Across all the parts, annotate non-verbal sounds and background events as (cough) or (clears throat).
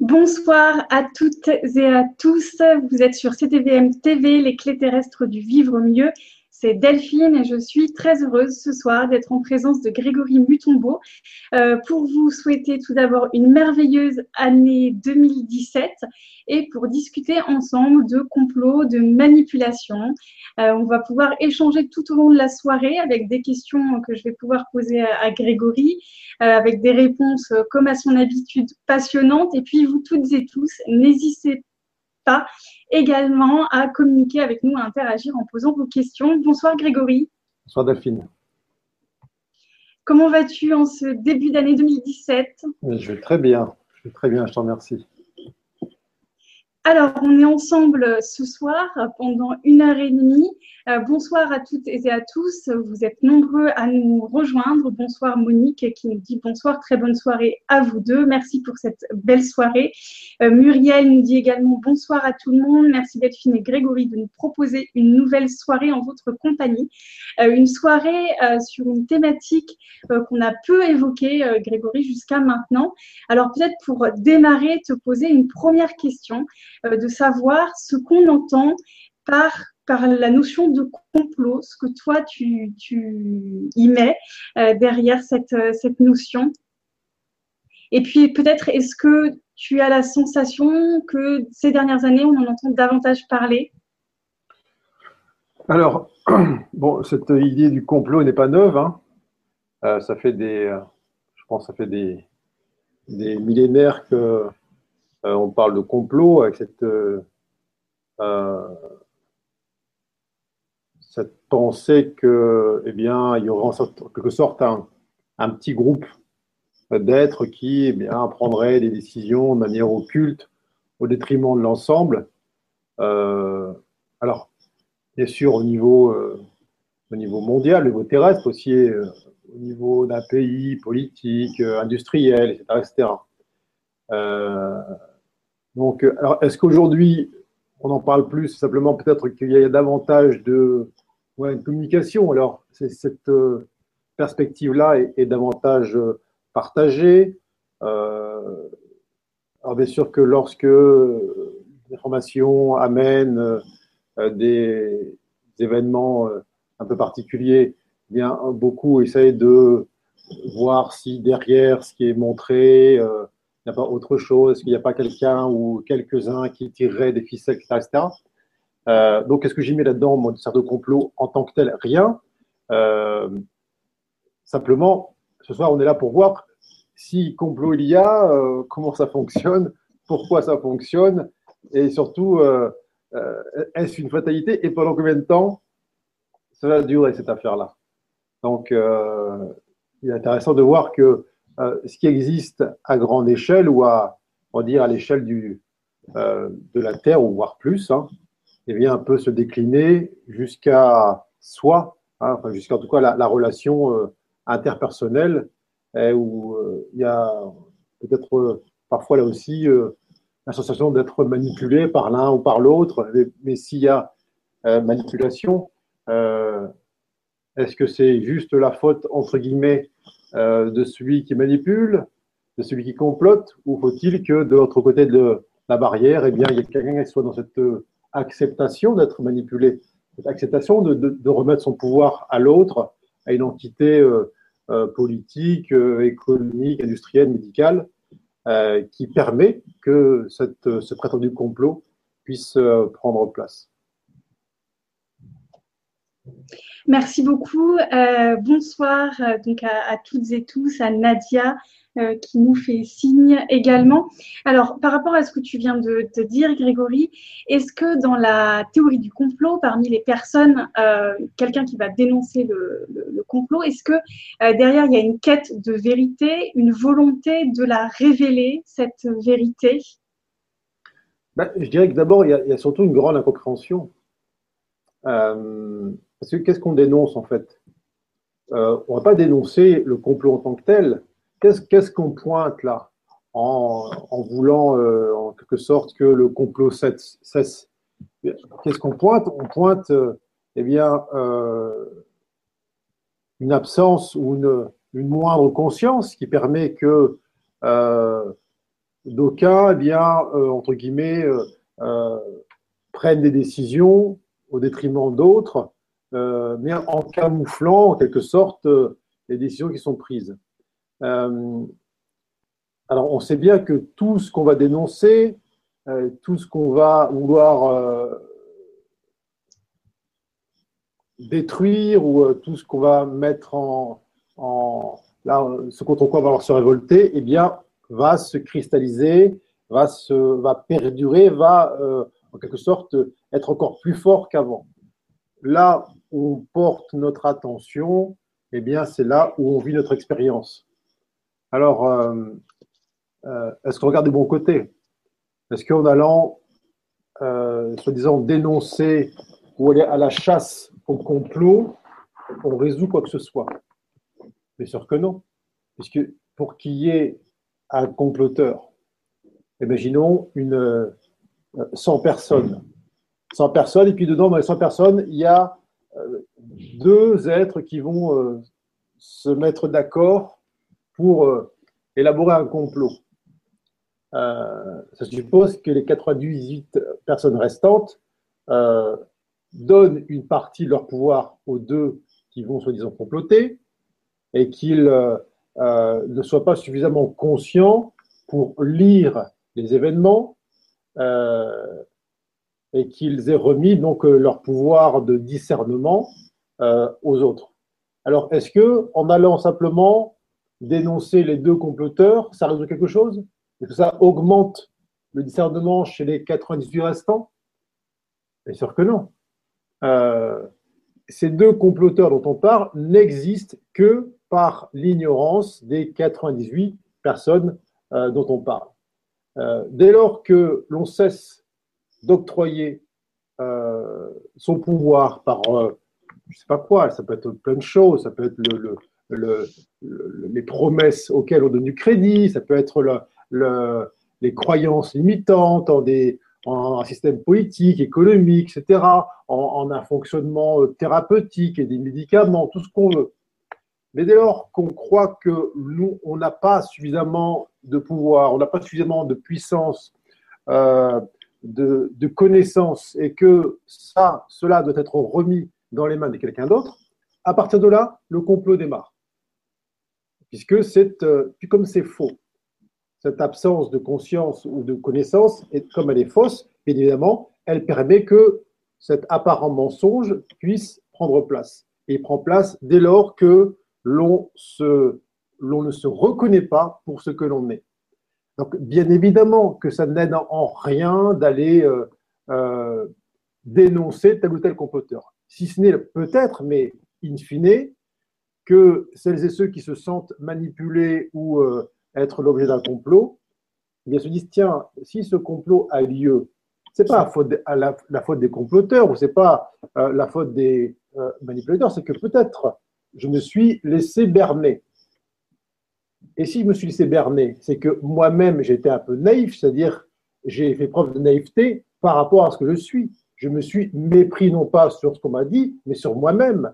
Bonsoir à toutes et à tous. Vous êtes sur CTVM TV, les clés terrestres du vivre mieux. C'est Delphine et je suis très heureuse ce soir d'être en présence de Grégory Mutombo euh, pour vous souhaiter tout d'abord une merveilleuse année 2017 et pour discuter ensemble de complots, de manipulation. Euh, on va pouvoir échanger tout au long de la soirée avec des questions que je vais pouvoir poser à, Grégory, euh, avec des réponses comme à son habitude passionnantes. Et puis vous toutes et tous, n'hésitez pas également à communiquer avec nous, à interagir en posant vos questions. Bonsoir Grégory. Bonsoir Delphine. Comment vas-tu en ce début d'année 2017 Je vais très bien, je vais très bien, je te remercie. Alors, on est ensemble ce soir pendant une heure et demie. Euh, bonsoir à toutes et à tous. Vous êtes nombreux à nous rejoindre. Bonsoir Monique qui nous dit bonsoir, très bonne soirée à vous deux. Merci pour cette belle soirée. Euh, Muriel nous dit également bonsoir à tout le monde. Merci Delphine et Grégory de nous proposer une nouvelle soirée en votre compagnie. Euh, une soirée sur une thématique qu'on a peu évoquée, Grégory, jusqu'à maintenant. Alors peut-être pour démarrer, te poser une première question. Euh, de savoir ce qu'on entend par, par la notion de complot, ce que toi tu, tu y mets euh, derrière cette, euh, cette notion. Et puis peut-être est-ce que tu as la sensation que ces dernières années, on en entend davantage parler? Alors, (clears throat) bon, cette idée du complot n'est pas neuve. Hein. ça fait des, je pense, ça fait des, des millénaires que on parle de complot avec cette, euh, euh, cette pensée que, eh bien, il y aura en quelque sorte un, petit groupe d'êtres qui eh bien, prendraient des décisions de manière occulte au détriment de l'ensemble. alors, bien sûr, au niveau, au niveau mondial, au niveau terrestre, aussi au niveau d'un pays politique, industriel, etc. Donc, euh, alors, est-ce qu'aujourd'hui, on en parle plus Simplement, peut-être qu'il y a davantage de communication. Alors, cette euh, perspective-là est, davantage euh, partagée. alors, bien sûr que lorsque l'information amène des, événements un peu particuliers, eh bien, beaucoup essayent de voir si derrière ce qui est montré, n'y a pas autre chose Est-ce qu'il n'y a pas quelqu'un ou quelques-uns qui tireraient des ficelles, etc. Euh, donc, qu'est-ce que j'y mets là-dedans, mon de complot en tant que tel? Rien. Euh, simplement, ce soir, on est là pour voir si complot il y a, euh, comment ça fonctionne, pourquoi ça fonctionne, et surtout, est-ce une fatalité et pendant combien de temps va durer cette affaire-là? Donc, il est intéressant de voir que euh, ce qui existe à grande échelle ou à, on dire, à l'échelle du, euh, de la Terre, ou voire plus, hein, eh bien, un peu se décliner jusqu'à soi, hein, enfin, jusqu'à en tout cas la, relation euh, interpersonnelle, où il y a peut-être parfois là aussi la sensation d'être manipulé par l'un ou par l'autre, mais, mais s'il y a manipulation, est-ce que c'est juste la faute, entre guillemets, euh, de celui qui manipule, de celui qui complote, ou faut-il que de l'autre côté de la barrière, eh bien, il y ait quelqu'un qui soit dans cette euh, acceptation d'être manipulé, cette acceptation de, remettre son pouvoir à l'autre, à une entité euh, politique, économique, industrielle, médicale, qui permet que ce prétendu complot puisse prendre place. Merci beaucoup. Euh, bonsoir euh, donc à, toutes et tous, à Nadia euh, qui nous fait signe également. Alors, par rapport à ce que tu viens de te dire, Grégory, est-ce que dans la théorie du complot, parmi les personnes, quelqu'un qui va dénoncer le, complot, est-ce que derrière il y a une quête de vérité, une volonté de la révéler, cette vérité? Ben, Je dirais que d'abord, il, y a surtout une grande incompréhension. Parce que qu'est-ce qu'on dénonce en fait? Euh, On ne va pas dénoncer le complot en tant que tel. Qu'est-ce qu'on pointe là en, voulant euh, en quelque sorte que le complot cesse Qu'est-ce qu'on pointe? On pointe euh, eh bien, une absence ou une, moindre conscience qui permet que d'aucuns, eh bien, entre guillemets, prennent des décisions au détriment d'autres, mais en camouflant en quelque sorte les décisions qui sont prises. alors, on sait bien que tout ce qu'on va dénoncer, tout ce qu'on va vouloir détruire ou euh, tout ce qu'on va mettre en, là, ce contre quoi on va se révolter, eh bien, va se cristalliser, va, se, va perdurer, va euh, en quelque sorte être encore plus fort qu'avant. Là on porte notre attention, eh bien, c'est là où on vit notre expérience. Alors, euh, est-ce qu'on regarde des bons côtés Est-ce qu'en allant, soi-disant, dénoncer ou aller à la chasse au complot, on résout quoi que ce soit? Bien sûr que non. Puisque pour qu'il y ait un comploteur, imaginons une 100 euh, personnes. 100 personnes, et puis dedans, dans les 100 personnes, il y a euh, deux êtres qui vont euh, se mettre d'accord pour élaborer un complot. ça suppose que les 98 personnes restantes donnent une partie de leur pouvoir aux deux qui vont soi-disant comploter et qu'ils euh, euh, ne soient pas suffisamment conscients pour lire les événements euh, et qu'ils aient remis donc leur pouvoir de discernement aux autres. Alors, est-ce que en allant simplement dénoncer les deux comploteurs, ça résout quelque chose? Est-ce que ça augmente le discernement chez les 98 restants? Bien sûr que non. Euh, ces deux comploteurs dont on parle n'existent que par l'ignorance des 98 personnes euh, dont on parle. Euh, dès lors que l'on cesse d'octroyer son pouvoir par, je ne sais pas quoi, ça peut être plein de choses, ça peut être le, les promesses auxquelles on donne du crédit, ça peut être les croyances limitantes en des, en un système politique, économique, etc., en, un fonctionnement euh, thérapeutique et des médicaments, tout ce qu'on veut. Mais dès lors qu'on croit que nous, on n'a pas suffisamment de pouvoir, on n'a pas suffisamment de puissance, euh, de, de connaissances, et que ça, cela doit être remis dans les mains de quelqu'un d'autre, à partir de là, le complot démarre. Puisque c'est, euh, comme c'est faux, cette absence de conscience ou de connaissance, comme elle est fausse, évidemment, elle permet que cet apparent mensonge puisse prendre place. Et il prend place dès lors que l'on ne se reconnaît pas pour ce que l'on est. Donc, bien évidemment que ça n'aide en rien d'aller euh, euh, dénoncer tel ou tel comploteur. Si ce n'est peut-être, mais in fine, que celles et ceux qui se sentent manipulés ou euh, être l'objet d'un complot, eh bien, se disent tiens, si ce complot a lieu, c'est pas la faute, des comploteurs ou c'est pas la faute des manipulateurs, c'est que peut-être je me suis laissé berner. Et si je me suis laissé berner, c'est que moi-même j'étais un peu naïf, c'est-à-dire j'ai fait preuve de naïveté par rapport à ce que je suis. Je me suis mépris non pas sur ce qu'on m'a dit, mais sur moi-même.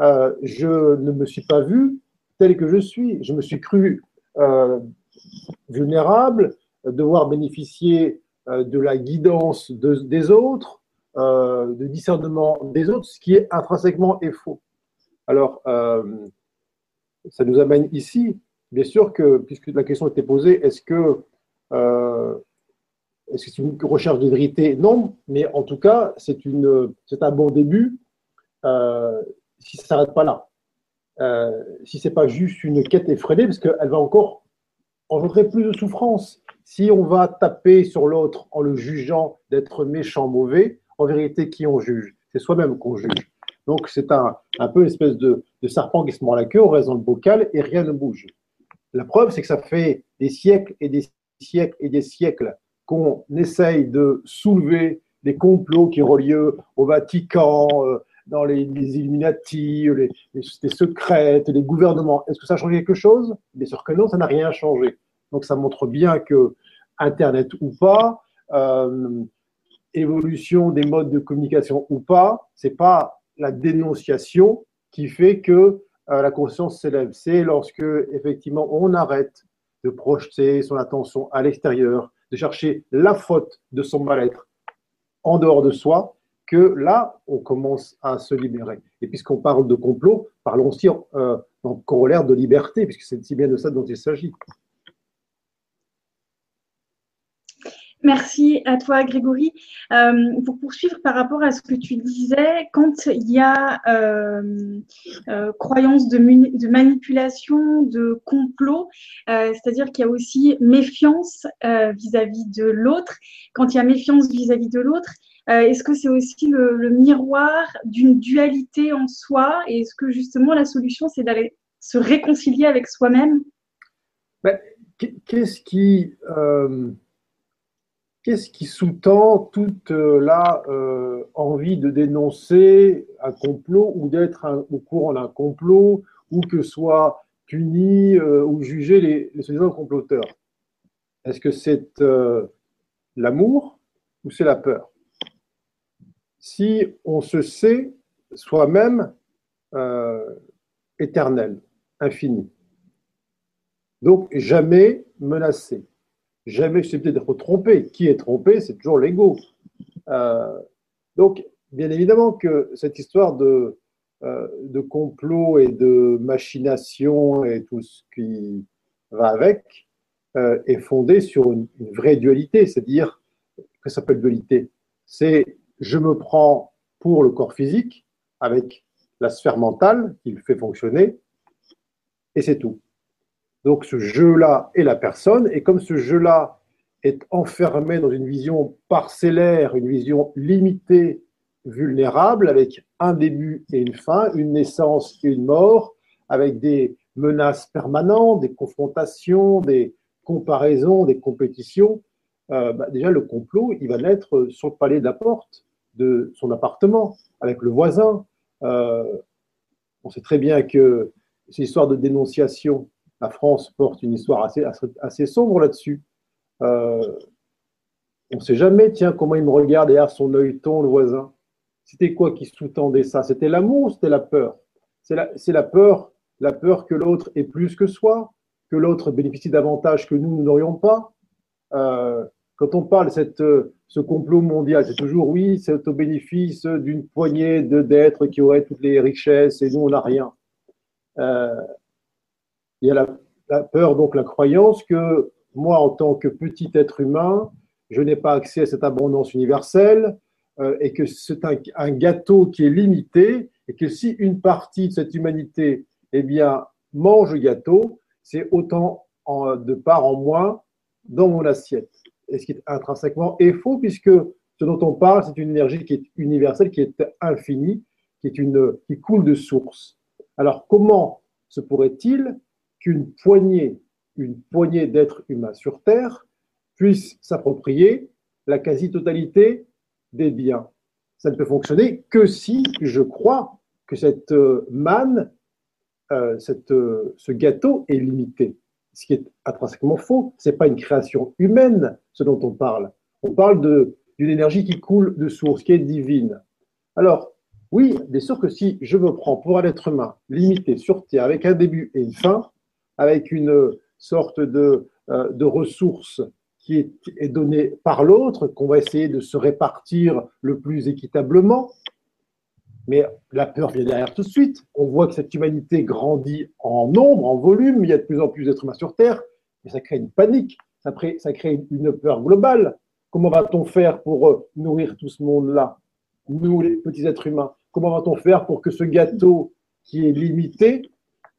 Euh, je ne me suis pas vu tel que je suis. Je me suis cru euh, vulnérable, devoir bénéficier euh, de la guidance des autres, euh, de discernement des autres, ce qui est intrinsèquement est faux. Alors, ça nous amène ici, bien sûr que, puisque la question était posée, est-ce que est-ce que c'est une recherche de vérité? Non, mais en tout cas, c'est un bon début si ça ne s'arrête pas là. Euh, si ce n'est pas juste une quête effrénée, parce qu'elle va encore engendrer plus de souffrance. Si on va taper sur l'autre en le jugeant d'être méchant, mauvais, en vérité, qui on juge? C'est soi-même qu'on juge. Donc c'est un, un, peu une espèce de, de, serpent qui se mord la queue, on reste dans le bocal et rien ne bouge. La preuve, c'est que ça fait des siècles et des siècles et des siècles qu'on essaye de soulever des complots qui ont lieu au Vatican, euh, dans les, Illuminati, les, les, secrètes, les gouvernements. Est-ce que ça a changé quelque chose? Bien sûr que non, ça n'a rien changé. Donc ça montre bien que Internet ou pas, euh, évolution des modes de communication ou pas, c'est pas la dénonciation qui fait que euh, la conscience s'élève. C'est lorsque effectivement on arrête de projeter son attention à l'extérieur, de chercher la faute de son mal-être en dehors de soi, que là, on commence à se libérer. Et puisqu'on parle de complot, parlons aussi euh, en corollaire de liberté, puisque c'est si bien de ça dont il s'agit. Merci à toi, Grégory. Euh, pour poursuivre par rapport à ce que tu disais, quand il y a euh, euh, croyance de, manipulation, de complot, c'est-à-dire qu'il y a aussi méfiance vis-à-vis de l'autre, quand il y a méfiance vis-à-vis de l'autre, est-ce que c'est aussi le, miroir d'une dualité en soi? Et est-ce que justement la solution, c'est d'aller se réconcilier avec soi-même? Ben, Qu'est-ce qui Qu'est-ce qui sous-tend toute euh, la euh, envie de dénoncer un complot ou d'être au courant d'un complot ou que soit puni euh, ou jugé les, les soi comploteurs? Est-ce que c'est l'amour ou c'est la peur? Si on se sait soi-même éternel, infini, donc jamais menacé jamais susceptible d'être trompé. Qui est trompé, c'est toujours l'ego. Euh, donc, bien évidemment que cette histoire de, euh, de complot et de machination et tout ce qui va avec euh, est fondée sur une, vraie dualité, c'est-à-dire que ça s'appelle dualité? C'est je me prends pour le corps physique avec la sphère mentale qui le fait fonctionner, et c'est tout. Donc ce jeu-là est la personne, et comme ce jeu-là est enfermé dans une vision parcellaire, une vision limitée, vulnérable, avec un début et une fin, une naissance et une mort, avec des menaces permanentes, des confrontations, des comparaisons, des compétitions, euh, bah, déjà le complot, il va naître sur le palais de la porte de son appartement, avec le voisin. Euh, on sait très bien que ces histoires de dénonciation la France porte une histoire assez, sombre là-dessus. Euh, on ne sait jamais, tiens, comment il me regarde derrière son œilleton, le voisin. C'était quoi qui sous-tendait ça? C'était l'amour ou c'était la peur? C'est la, peur, la peur que l'autre ait plus que soi, que l'autre bénéficie davantage que nous, nous n'aurions pas. Euh, quand on parle de cette, ce complot mondial, c'est toujours oui, c'est au bénéfice d'une poignée d'êtres qui auraient toutes les richesses et nous, on n'a rien. Euh, il y a la, peur, donc la croyance que moi, en tant que petit être humain, je n'ai pas accès à cette abondance universelle euh, et que c'est un, gâteau qui est limité et que si une partie de cette humanité eh bien, mange le gâteau, c'est autant de part en moins dans mon assiette. Et ce qui est intrinsèquement est faux puisque ce dont on parle, c'est une énergie qui est universelle, qui est infinie, qui, est une, qui coule de source. Alors comment se pourrait-il qu'une poignée, une poignée d'êtres humains sur Terre puisse s'approprier la quasi-totalité des biens. Ça ne peut fonctionner que si je crois que cette euh, manne, euh, cette, euh, ce gâteau est limité. Ce qui est intrinsèquement faux. Ce n'est pas une création humaine, ce dont on parle. On parle d'une énergie qui coule de source, qui est divine. Alors, oui, bien sûr que si je me prends pour un être humain limité sur Terre avec un début et une fin, avec une sorte de, euh, ressource qui est, donnée par l'autre, qu'on va essayer de se répartir le plus équitablement. Mais la peur vient derrière tout de suite. On voit que cette humanité grandit en nombre, en volume. Il y a de plus en plus d'êtres humains sur Terre. Et ça crée une panique. Ça crée, ça crée une peur globale. Comment va-t-on faire pour euh, nourrir tout ce monde-là? Nous, les petits êtres humains. Comment va-t-on faire pour que ce gâteau qui est limité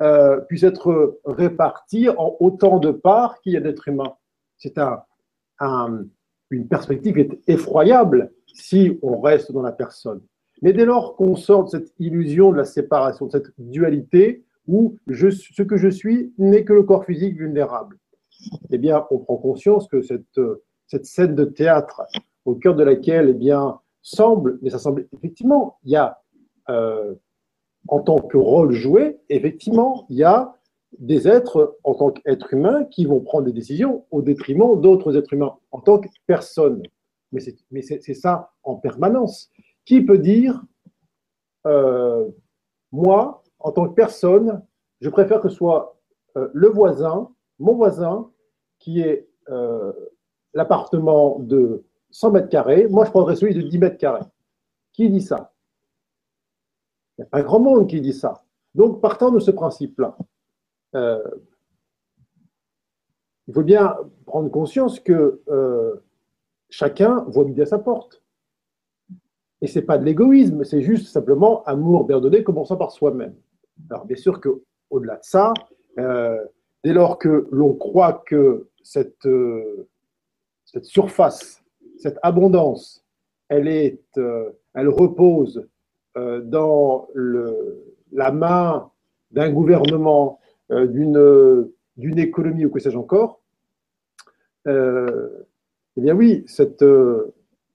euh, puisse être réparti en autant de parts qu'il y a d'êtres humains. C'est un, une perspective effroyable si on reste dans la personne. Mais dès lors qu'on sort de cette illusion de la séparation, de cette dualité, où ce que je suis n'est que le corps physique vulnérable, eh bien, on prend conscience que cette, cette scène de théâtre au cœur de laquelle, eh bien, semble, mais ça semble effectivement, il y a euh, en tant que rôle joué, effectivement, il y a des êtres en tant qu'êtres humains qui vont prendre des décisions au détriment d'autres êtres humains en tant que personne. Mais c'est ça en permanence. Qui peut dire, euh, moi, en tant que personne, je préfère que ce soit euh, le voisin, mon voisin, qui est euh, l'appartement de 100 mètres carrés, moi je prendrais celui de 10 mètres carrés. Qui dit ça? Il n'y a pas grand monde qui dit ça. Donc, partant de ce principe-là, euh, il faut bien prendre conscience que euh, chacun voit midi à sa porte. Et ce n'est pas de l'égoïsme, c'est juste simplement amour bien commençant par soi-même. Alors, bien sûr qu'au-delà de ça, euh, dès lors que l'on croit que cette, cette surface, cette abondance, elle, est, elle repose dans le, la main d'un gouvernement, euh, d'une économie ou que sais-je encore, euh, eh bien oui, cette, euh,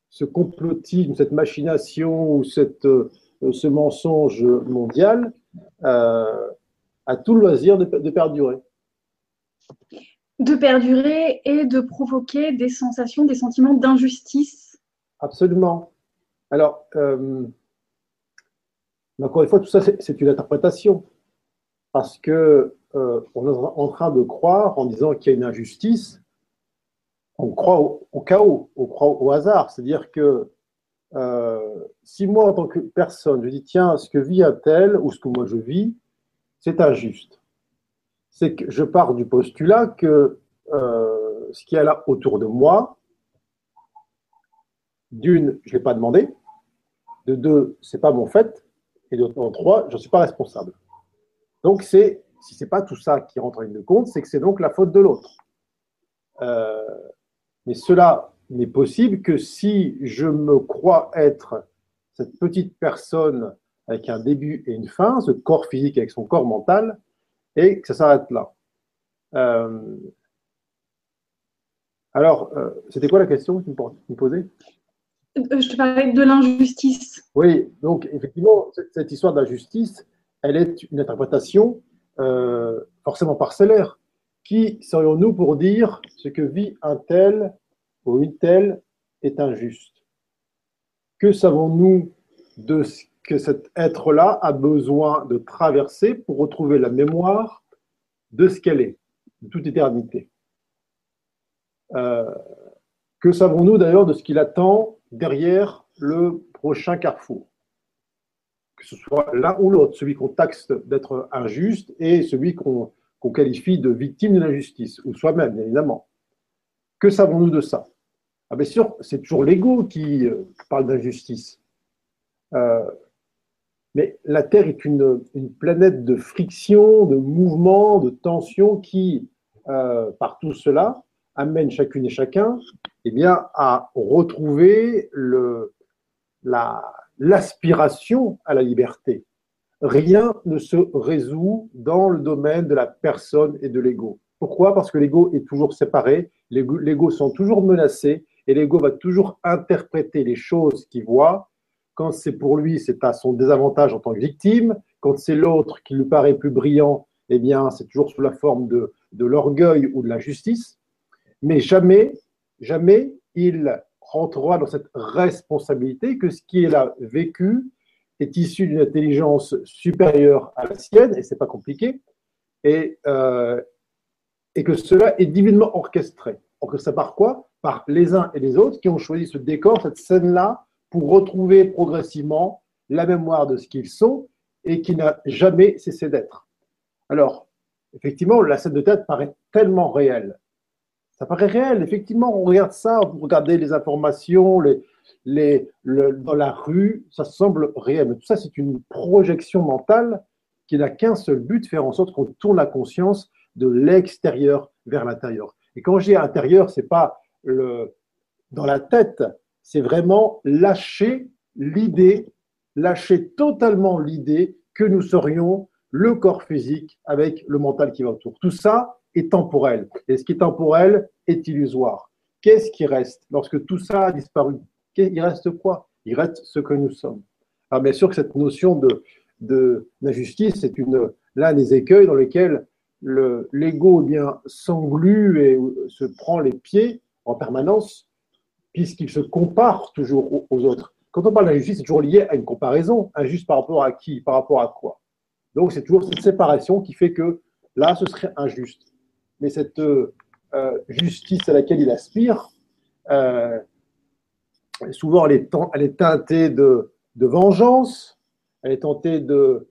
ce complotisme, cette machination ou cette, ce mensonge mondial a tout le loisir de, de, perdurer. De perdurer et de provoquer des sensations, des sentiments d'injustice. Absolument. Alors, mais encore une fois, tout ça, c'est une interprétation. Parce que euh, on est en train de croire, en disant qu'il y a une injustice, on croit au, chaos, on croit au hasard. C'est-à-dire que euh, si moi, en tant que personne, je dis, tiens, ce que vit un tel ou ce que moi je vis, c'est injuste. C'est que je pars du postulat que euh, ce qu'il y a là autour de moi, d'une, je ne l'ai pas demandé, de deux, c'est pas mon fait, et en trois, je ne suis pas responsable. Donc, si ce n'est pas tout ça qui rentre en ligne de compte, c'est que c'est donc la faute de l'autre. Euh, mais cela n'est possible que si je me crois être cette petite personne avec un début et une fin, ce corps physique avec son corps mental, et que ça s'arrête là. Euh, alors, euh, c'était quoi la question que tu me posais? Je te parlais de l'injustice. Oui, donc effectivement, cette histoire d'injustice, elle est une interprétation euh, forcément parcellaire. Qui serions-nous pour dire ce que vit un tel ou une telle est injuste? Que savons-nous de ce que cet être-là a besoin de traverser pour retrouver la mémoire de ce qu'elle est, de toute éternité? Euh, Que savons-nous d'ailleurs de ce qu'il attend derrière le prochain carrefour. Que ce soit l'un ou l'autre, celui qu'on taxe d'être injuste et celui qu'on qualifie de victime de l'injustice, ou soi-même, bien évidemment. Que savons-nous de ça? Ah, Bien sûr, c'est toujours l'ego qui euh, parle d'injustice. Euh, mais la Terre est une, planète de friction, de mouvement, de tension qui, euh, par tout cela, amène chacune et chacun eh bien, à retrouver l'aspiration à la liberté. Rien ne se résout dans le domaine de la personne et de l'ego. Pourquoi? Parce que l'ego est toujours séparé, l'ego sont toujours menacé et l'ego va toujours interpréter les choses qu'il voit. Quand c'est pour lui, c'est à son désavantage en tant que victime. Quand c'est l'autre qui lui paraît plus brillant, eh bien, c'est toujours sous la forme de, de l'orgueil ou de l'injustice mais jamais, jamais il rentrera dans cette responsabilité que ce qui est là vécu est issu d'une intelligence supérieure à la sienne, et c'est pas compliqué, et, euh, et que cela est divinement orchestré. Orchestré par quoi? Par les uns et les autres qui ont choisi ce décor, cette scène-là, pour retrouver progressivement la mémoire de ce qu'ils sont et qui n'a jamais cessé d'être. Alors, effectivement, la scène de tête paraît tellement réelle, ça paraît réel. Effectivement, on regarde ça, vous regardez les informations, les, les, dans la rue, ça semble réel. Mais tout ça, c'est une projection mentale qui n'a qu'un seul but, faire en sorte qu'on tourne la conscience de l'extérieur vers l'intérieur. Et quand j'ai intérieur, c'est pas le, dans la tête, c'est vraiment lâcher l'idée, lâcher totalement l'idée que nous serions le corps physique avec le mental qui va autour. Tout ça, est temporel. Et ce qui est temporel est illusoire. Qu'est-ce qui reste lorsque tout ça a disparu? Il reste quoi? Il reste ce que nous sommes. Alors bien sûr que cette notion de, de d'injustice est une, l'un des écueils dans lesquels le, l'ego eh bien s'englue et se prend les pieds en permanence, puisqu'il se compare toujours aux, autres. Quand on parle d'injustice, c'est toujours lié à une comparaison. Injuste par rapport à qui? Par rapport à quoi? Donc c'est toujours cette séparation qui fait que là, ce serait injuste. Mais cette, euh, justice à laquelle il aspire, souvent elle est, elle teintée de, vengeance, elle est tentée de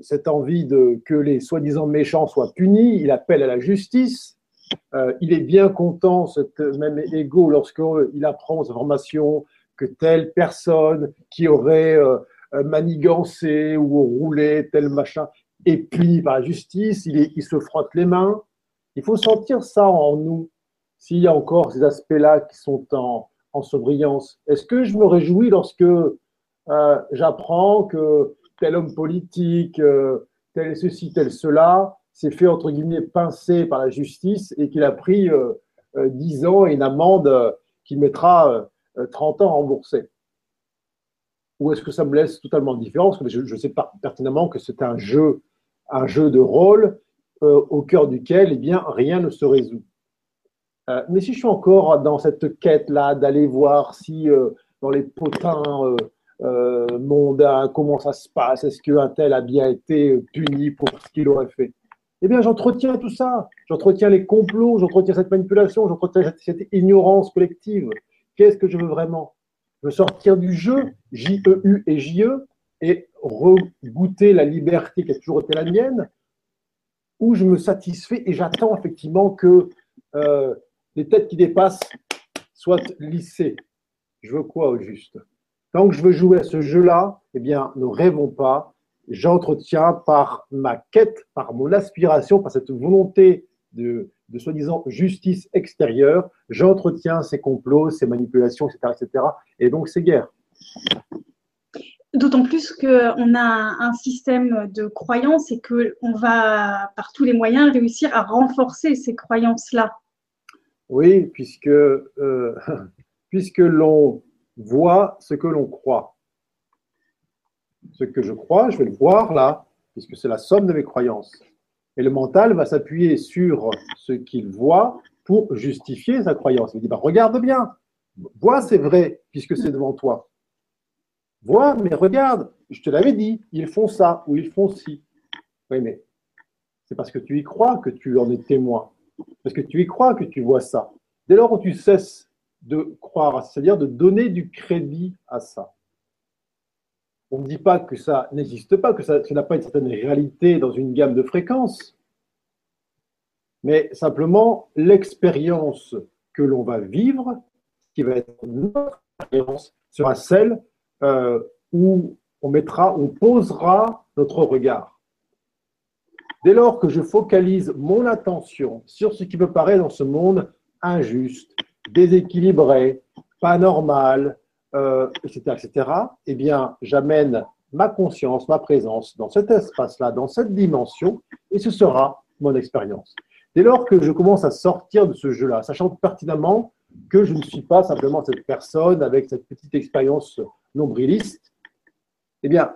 cette envie de, que les soi-disant méchants soient punis, il appelle à la justice. il est bien content, cet même ego, lorsqu'il apprend sa formation, que telle personne qui aurait euh, euh, manigancé ou roulé tel machin est punie par la justice, il, se frotte les mains. Il faut sentir ça en nous, s'il y a encore ces aspects-là qui sont en, sobriance. Est-ce que je me réjouis lorsque euh, j'apprends que tel homme politique, tel ceci, tel cela, s'est fait entre guillemets pincer par la justice et qu'il a pris euh, 10 ans et une amende qui mettra 30 euh, ans remboursés Ou est-ce que ça me laisse totalement différent Parce que je, sais pertinemment que c'est un jeu, un jeu de rôle euh, au cœur duquel eh rien ne se résout. Euh, mais si je suis encore dans cette quête-là d'aller voir si dans les potins mondains, comment ça se passe, est-ce qu'un tel a bien été puni pour ce qu'il aurait fait? Eh bien, j'entretiens tout ça. J'entretiens les complots, j'entretiens cette manipulation, j'entretiens cette ignorance collective. Qu'est-ce que je veux vraiment? Je veux sortir du jeu, J-E-U et J-E, et regoûter la liberté qui a toujours été la mienne, où je me satisfais et j'attends effectivement que euh, les têtes qui dépassent soient lissées. Je veux quoi au juste? Tant que je veux jouer à ce jeu-là, eh bien, ne rêvons pas. J'entretiens par ma quête, par mon aspiration, par cette volonté de, de soi-disant justice extérieure, j'entretiens ces complots, ces manipulations, etc. etc. et donc ces guerres. D'autant plus qu'on a un système de croyances et qu'on va, par tous les moyens, réussir à renforcer ces croyances-là. Oui, puisque, euh, (laughs) puisque l'on voit ce que l'on croit. Ce que je crois, je vais le voir là, puisque c'est la somme de mes croyances. Et le mental va s'appuyer sur ce qu'il voit pour justifier sa croyance. Il dit, bah, regarde bien, vois, c'est vrai, puisque c'est devant toi. Vois, mais regarde, je te l'avais dit, ils font ça ou ils font ci. Oui, mais c'est parce que tu y crois que tu en es témoin. Parce que tu y crois que tu vois ça. Dès lors tu cesses de croire, c'est-à-dire de donner du crédit à ça, on ne dit pas que ça n'existe pas, que ça n'a pas une certaine réalité dans une gamme de fréquences, mais simplement l'expérience que l'on va vivre, qui va être notre expérience, sera celle euh, où on mettra, on posera notre regard. Dès lors que je focalise mon attention sur ce qui me paraît dans ce monde injuste, déséquilibré, pas normal, etc., euh, etc., eh bien, j'amène ma conscience, ma présence dans cet espace-là, dans cette dimension, et ce sera mon expérience. Dès lors que je commence à sortir de ce jeu-là, sachant pertinemment que je ne suis pas simplement cette personne avec cette petite expérience nombriliste, eh bien,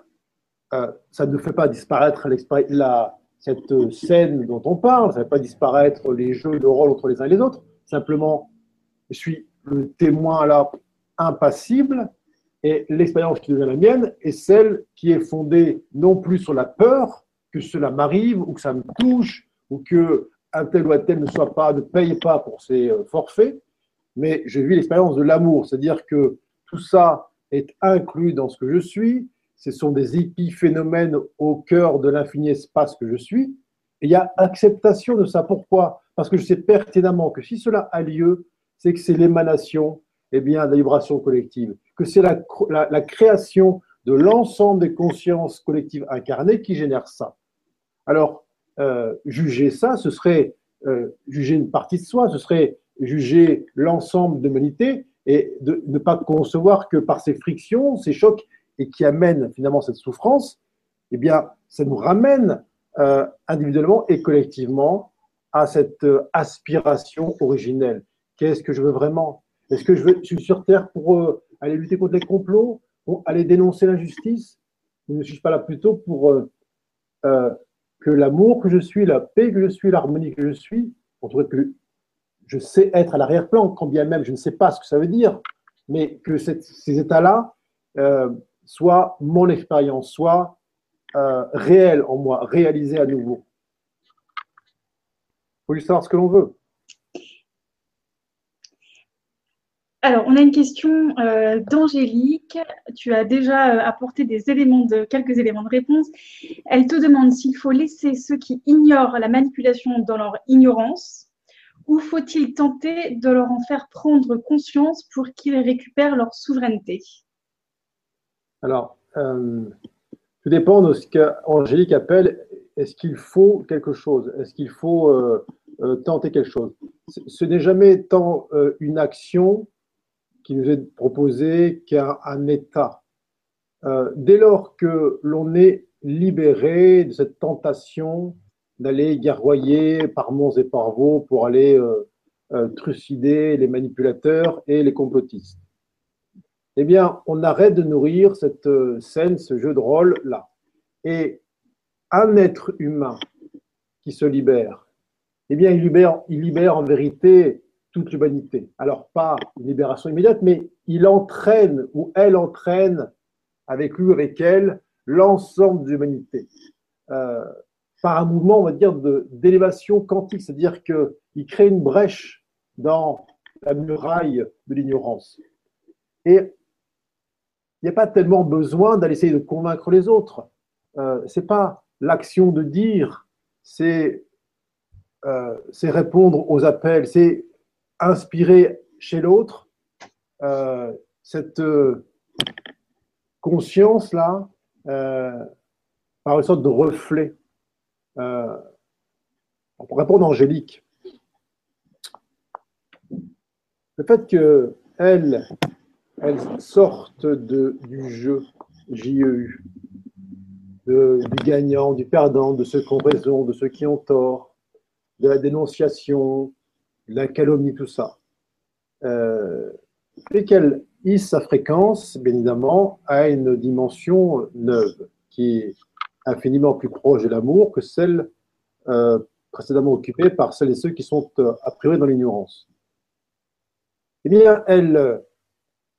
euh, ça ne fait pas disparaître la, cette scène dont on parle, ça ne fait pas disparaître les jeux de rôle entre les uns et les autres. Simplement, je suis le témoin là impassible et l'expérience qui devient la mienne est celle qui est fondée non plus sur la peur que cela m'arrive ou que ça me touche ou que un tel ou un tel ne soit pas, ne paye pas pour ses euh, forfaits, mais je vis l'expérience de l'amour, c'est-à-dire que tout ça est inclus dans ce que je suis, ce sont des épiphénomènes au cœur de l'infini espace que je suis, et il y a acceptation de ça. Pourquoi? Parce que je sais pertinemment que si cela a lieu, c'est que c'est l'émanation eh bien, la vibration collective, que c'est la, la, création de l'ensemble des consciences collectives incarnées qui génère ça. Alors, euh, juger ça, ce serait euh, juger une partie de soi, ce serait juger l'ensemble de l'humanité et de ne pas concevoir que par ces frictions, ces chocs, et qui amènent finalement cette souffrance, eh bien, ça nous ramène euh, individuellement et collectivement à cette aspiration originelle. Qu'est-ce que je veux vraiment? Est-ce que je, suis sur Terre pour euh, aller lutter contre les complots, pour aller dénoncer l'injustice? Ne suis pas là plutôt pour euh, euh, que l'amour que je suis, la paix que je suis, l'harmonie que je suis, on trouve que je sais être à l'arrière-plan, quand bien même je ne sais pas ce que ça veut dire, mais que ces états-là euh, soient mon expérience, soient euh, réels en moi, réalisés à nouveau. Il faut juste savoir ce que l'on veut. Alors, on a une question euh, d'Angélique. Tu as déjà apporté quelques éléments de réponse. Elle te demande s'il faut laisser ceux qui ignorent la manipulation dans leur ignorance ou faut-il tenter de leur en faire prendre conscience pour qu'ils récupèrent leur souveraineté? Alors, euh, tout dépend de ce qu'Angélique appelle est-ce qu'il faut quelque chose? Est-ce qu'il faut tenter quelque chose? Ce n'est jamais tant une action qui nous est proposé qu'un état. Euh, dès lors que l'on est libéré de cette tentation d'aller guerroyer par monts et par vaux pour aller euh, euh, trucider les manipulateurs et les complotistes, eh bien, on arrête de nourrir cette scène, ce jeu de rôle-là. Et un être humain qui se libère, eh bien, il libère, il libère en vérité toute l'humanité. Alors, pas une libération immédiate, mais il entraîne ou elle entraîne avec lui avec elle l'ensemble de l'humanité. Euh, par un mouvement, on va dire, d'élévation quantique, c'est-à-dire qu'il crée une brèche dans la muraille de l'ignorance. Et il n'y a pas tellement besoin d'aller essayer de convaincre les autres. Euh, Ce n'est pas l'action de dire, c'est euh, répondre aux appels, c'est inspirer chez l'autre euh, cette euh, conscience-là euh, par une sorte de reflet. Pour répondre à Angélique, le fait qu'elle elle sorte de, du jeu JEU, de, du gagnant, du perdant, de ceux qui ont raison, de ceux qui ont tort, de la dénonciation, la calomnie, tout ça. Euh, et qu'elle hisse sa fréquence, bien évidemment, à une dimension neuve, qui est infiniment plus proche de l'amour que celle euh, précédemment occupée par celles et ceux qui sont euh, a priori dans l'ignorance. Eh bien, elle,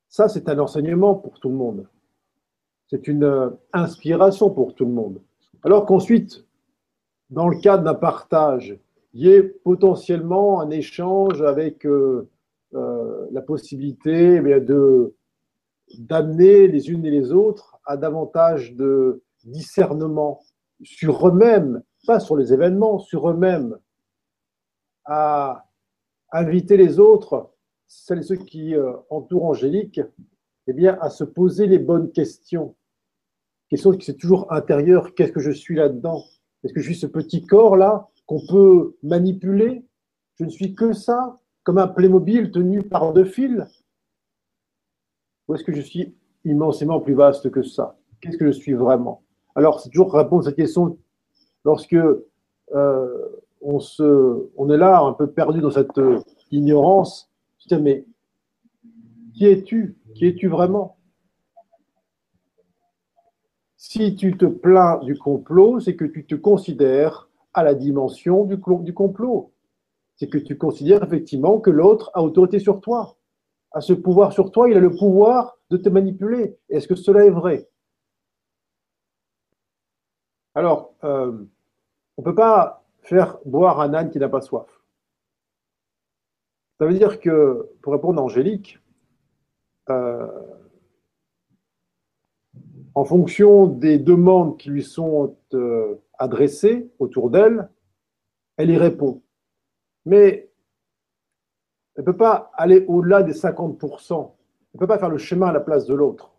ça c'est un enseignement pour tout le monde. C'est une euh, inspiration pour tout le monde. Alors qu'ensuite, dans le cadre d'un partage il y ait potentiellement un échange avec euh, la possibilité eh de d'amener les unes et les autres à davantage de discernement sur eux-mêmes, pas sur les événements, sur eux-mêmes, à inviter les autres, celles et ceux qui euh, entourent Angélique, eh bien, à se poser les bonnes questions. Questions qui c'est toujours intérieure, qu'est-ce que je suis là-dedans? Est-ce que je suis ce petit corps-là qu'on peut manipuler? Je ne suis que ça, comme un Playmobil tenu par deux fils? Ou est-ce que je suis immensément plus vaste que ça? Qu'est-ce que je suis vraiment? Alors, c'est toujours répondre à cette question lorsque euh, on, est là, un peu perdu dans cette ignorance. Je dis, mais qui es-tu? Qui es-tu vraiment? Si tu te plains du complot, c'est que tu te considères à la dimension du, du complot. C'est que tu considères effectivement que l'autre a autorité sur toi, a ce pouvoir sur toi, il a le pouvoir de te manipuler. Est-ce que cela est vrai? Alors, euh, on ne peut pas faire boire un âne qui n'a pas soif. Ça veut dire que, pour répondre à Angélique, euh, en fonction des demandes qui lui sont euh, adressée autour d'elle, elle y répond. Mais elle ne peut pas aller au-delà des 50%. Elle ne peut pas faire le chemin à la place de l'autre.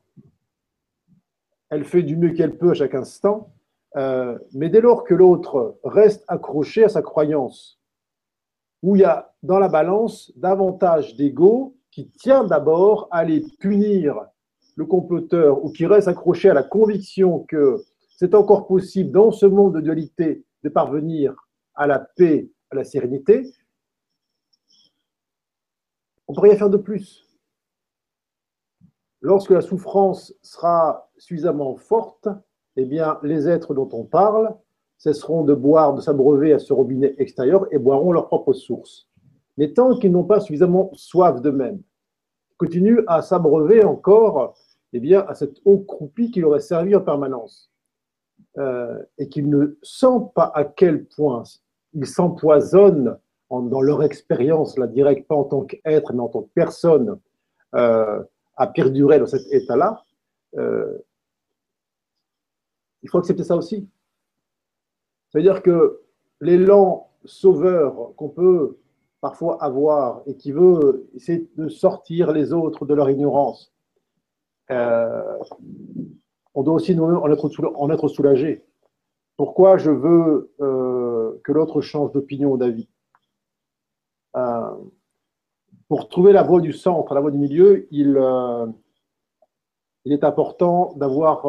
Elle fait du mieux qu'elle peut à chaque instant, euh, mais dès lors que l'autre reste accroché à sa croyance, où il y a dans la balance davantage d'ego qui tient d'abord à aller punir le comploteur ou qui reste accroché à la conviction que c'est encore possible dans ce monde de dualité de parvenir à la paix, à la sérénité, on ne peut rien faire de plus. Lorsque la souffrance sera suffisamment forte, eh les êtres dont on parle cesseront de boire, de s'abreuver à ce robinet extérieur et boiront leur propre source. Mais tant qu'ils n'ont pas suffisamment soif d'eux-mêmes, continuent à s'abreuver encore eh bien, à cette eau croupie qui leur est servie en permanence. Euh, et qu'ils ne sentent pas à quel point ils s'empoisonnent dans leur expérience, la directe, pas en tant qu'être, mais en tant que personne, à perdurer dans cet état-là, il faut accepter ça aussi. C'est-à-dire que l'élan sauveur qu'on peut parfois avoir et qui veut essayer de sortir les autres de leur ignorance, euh, on doit aussi être, en être soulagé. Pourquoi je veux euh, que l'autre change d'opinion ou d'avis? Euh, Pour trouver la voie du centre, la voie du milieu, il, il est important d'avoir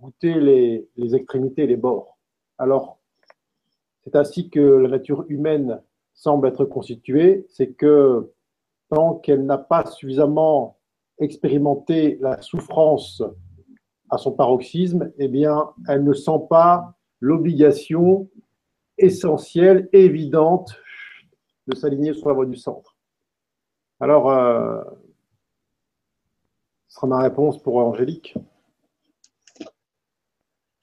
goûté les, les extrémités, les bords. Alors, c'est ainsi que la nature humaine semble être constituée, c'est que tant qu'elle n'a pas suffisamment expérimenté la souffrance à son paroxysme, eh bien, elle ne sent pas l'obligation essentielle, évidente, de s'aligner sur la voie du centre. Alors, euh, ce sera ma réponse pour Angélique.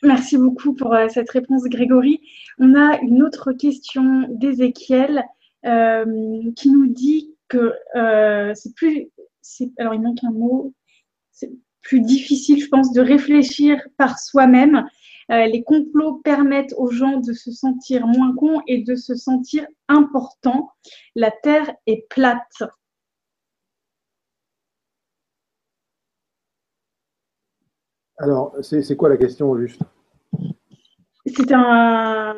Merci beaucoup pour euh, cette réponse, Grégory. On a une autre question d'Ézéchiel euh, qui nous dit que euh. C'est plus difficile, je pense, de réfléchir par soi-même. les complots permettent aux gens de se sentir moins cons et de se sentir importants. La Terre est plate. Alors, c'est quoi la question juste C'est un,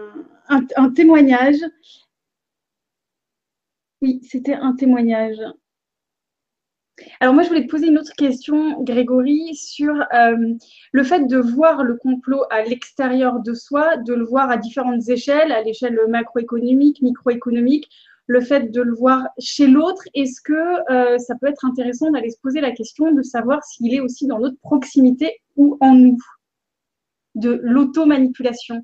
témoignage. Oui, c'était un témoignage. Alors moi, je voulais te poser une autre question, Grégory, sur euh, le fait de voir le complot à l'extérieur de soi, de le voir à différentes échelles, à l'échelle macroéconomique, microéconomique, le fait de le voir chez l'autre, est-ce que euh, ça peut être intéressant d'aller se poser la question de savoir s'il est aussi dans notre proximité ou en nous De l'auto-manipulation?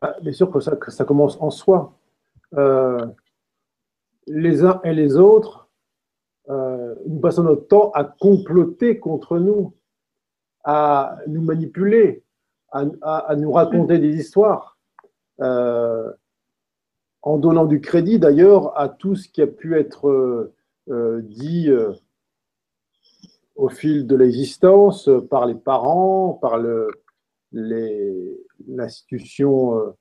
Ah, Bien sûr que ça, commence en soi. Euh, les uns et les autres, euh, nous passons notre temps à comploter contre nous, à nous manipuler, à, nous raconter des histoires en donnant du crédit d'ailleurs à tout ce qui a pu être euh, euh, dit euh, au fil de l'existence par les parents, par l'institution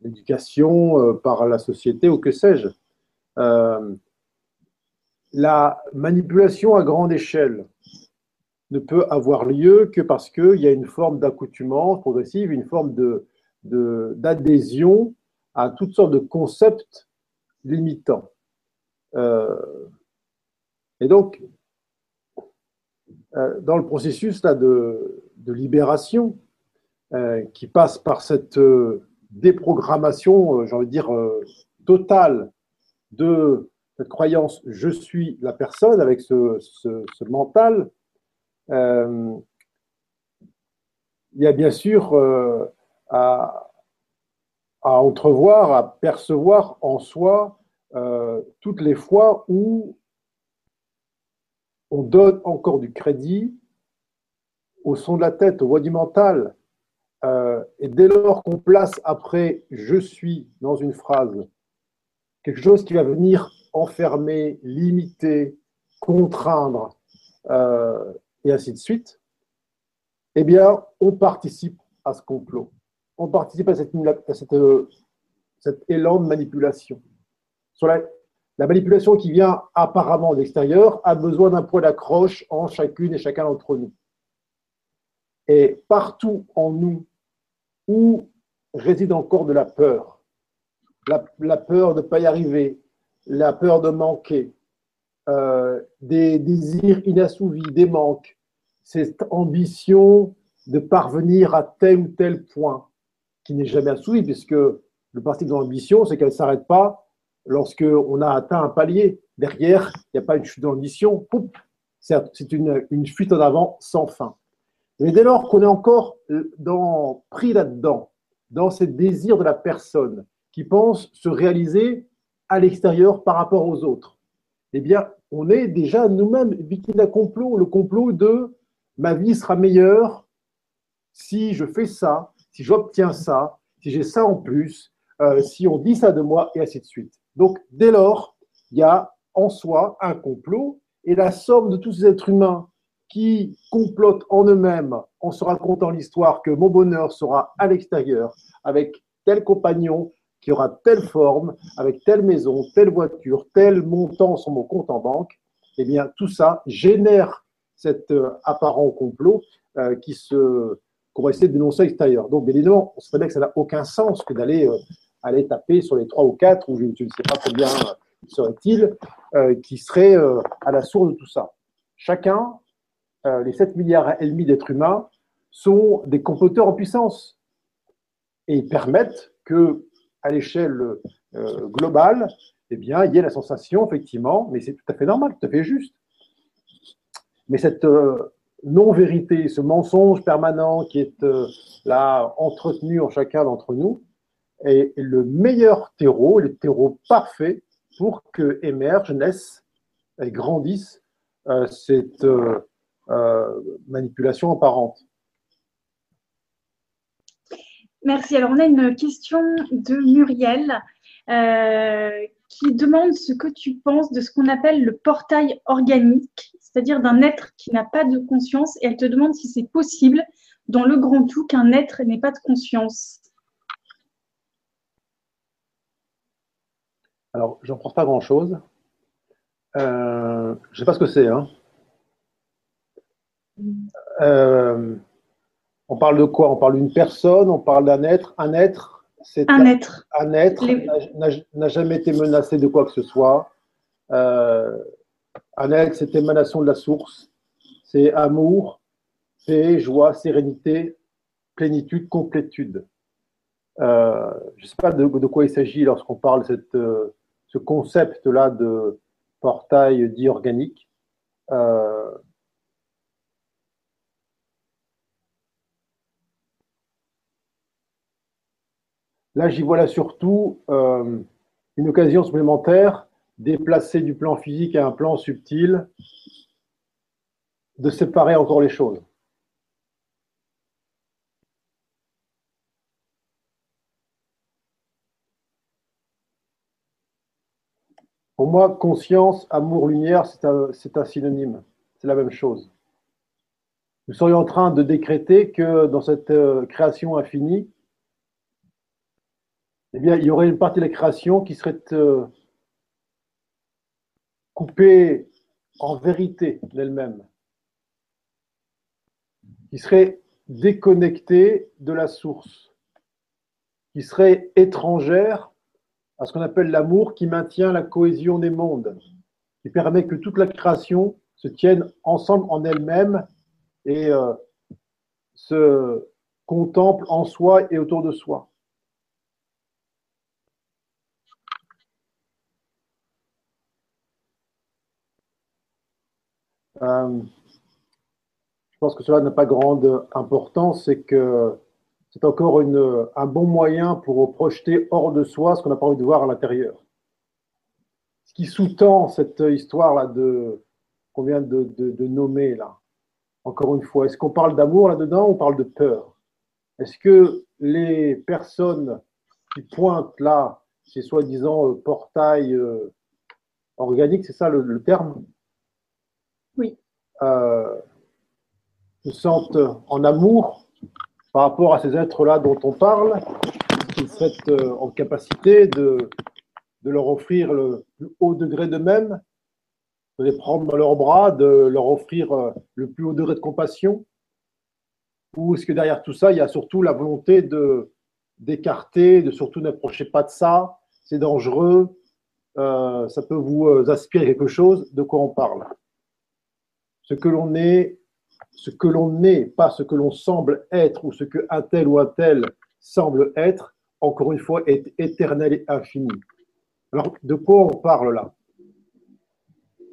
d'éducation, par la société ou que sais-je. la manipulation à grande échelle ne peut avoir lieu que parce qu'il y a une forme d'accoutumance progressive, une forme d'adhésion à toutes sortes de concepts limitants. Euh, et donc, euh, dans le processus là, de, libération euh, qui passe par cette déprogrammation, j'ai envie de dire, totale de cette croyance je suis la personne avec ce, mental, il y a bien sûr à, entrevoir, à percevoir en soi euh, toutes les fois où on donne encore du crédit au son de la tête, au voix du mental. Euh, et dès lors qu'on place après je suis dans une phrase, quelque chose qui va venir enfermer, limiter, contraindre, euh, et ainsi de suite, eh bien, on participe à ce complot on participe à, cette, cet élan de manipulation. Manipulation qui vient apparemment de l'extérieur a besoin d'un point d'accroche en chacune et chacun d'entre nous. Et partout en nous où réside encore de la peur, la, peur de ne pas y arriver, la peur de manquer, euh, des désirs inassouvis, des manques, cette ambition de parvenir à tel ou tel point, qui n'est jamais assouvi, puisque le principe de l'ambition, c'est qu'elle ne s'arrête pas lorsqu'on a atteint un palier. Derrière, il n'y a pas une chute d'ambition, c'est une, fuite en avant sans fin. Mais dès lors qu'on est encore dans, pris là-dedans, dans ces désirs de la personne qui pense se réaliser à l'extérieur par rapport aux autres, eh bien, on est déjà nous-mêmes victimes d'un complot, le complot de ma vie sera meilleure si je fais ça, si j'obtiens ça, si j'ai ça en plus, euh, si on dit ça de moi, et ainsi de suite. Donc, dès lors, il y a en soi un complot, et la somme de tous ces êtres humains qui complotent en eux-mêmes en se racontant l'histoire que mon bonheur sera à l'extérieur, avec tel compagnon qui aura telle forme, avec telle maison, telle voiture, tel montant sur mon compte en banque, eh bien tout ça génère cet euh, apparent complot euh, qui se qu'on va de dénoncer à l'extérieur. Donc, bien évidemment, on se fait que ça n'a aucun sens que d'aller euh, aller taper sur les trois ou quatre, ou je, ne sais pas combien serait-il, qui seraient à la source de tout ça. Chacun, les 7 milliards et demi d'êtres humains, sont des comploteurs en puissance. Et permettent que, à l'échelle globale, eh bien, il y ait la sensation, effectivement, mais c'est tout à fait normal, tout à fait juste. Mais cette non-vérité, ce mensonge permanent qui est euh, là entretenu en chacun d'entre nous, est le meilleur terreau, le terreau parfait pour que émerge, naisse et grandisse euh, cette euh, manipulation apparente. Merci. Alors, on a une question de Muriel qui demande ce que tu penses de ce qu'on appelle le portail organique, c'est-à-dire d'un être qui n'a pas de conscience, et elle te demande si c'est possible dans le grand tout qu'un être n'ait pas de conscience. Alors, j'en pense pas grand-chose. Euh, je ne sais pas ce que c'est. Hein. Euh, on parle de quoi? On parle d'une personne, on parle d'un être. Un être, c'est un être. Un être n'a jamais été menacé de quoi que ce soit. Euh, un être, c'est émanation de la source. C'est amour, paix, joie, sérénité, plénitude, complétude. Euh, je ne sais pas de, quoi il s'agit lorsqu'on parle de euh, ce concept-là de portail dit organique. Là, j'y vois là surtout euh, une occasion supplémentaire, déplacer du plan physique à un plan subtil, de séparer encore les choses. Pour moi, conscience, amour, lumière, c'est un, synonyme. C'est la même chose. Nous serions en train de décréter que dans cette euh, création infinie, eh bien, il y aurait une partie de la création qui serait euh, coupée en vérité d'elle-même, qui serait déconnectée de la source, qui serait étrangère à ce qu'on appelle l'amour qui maintient la cohésion des mondes, qui permet que toute la création se tienne ensemble en elle-même et euh, se contemple en soi et autour de soi. Euh, je pense que cela n'a pas grande importance, c'est que c'est encore un bon moyen pour projeter hors de soi ce qu'on n'a pas envie de voir à l'intérieur. Ce qui sous-tend cette histoire-là de qu'on vient de, nommer là, encore une fois, est-ce qu'on parle d'amour là-dedans ou on parle de peur? Est-ce que les personnes qui pointent là ces soi-disant portails euh, organiques, c'est ça le terme? Oui. Euh, se sentent en amour par rapport à ces êtres-là dont on parle, qu'ils seraient euh, en capacité de, leur offrir le plus haut degré d'eux-mêmes, de les prendre dans leurs bras, de leur offrir euh, le plus haut degré de compassion? Ou est-ce que derrière tout ça, il y a surtout la volonté de d'écarter, de surtout n'approcher pas de ça, c'est dangereux, ça peut vous aspirer quelque chose, de quoi on parle? Ce que l'on est, ce que l'on n'est, pas ce que l'on semble être ou ce que un tel ou un tel semble être, encore une fois, est éternel et infini. Alors, de quoi on parle là?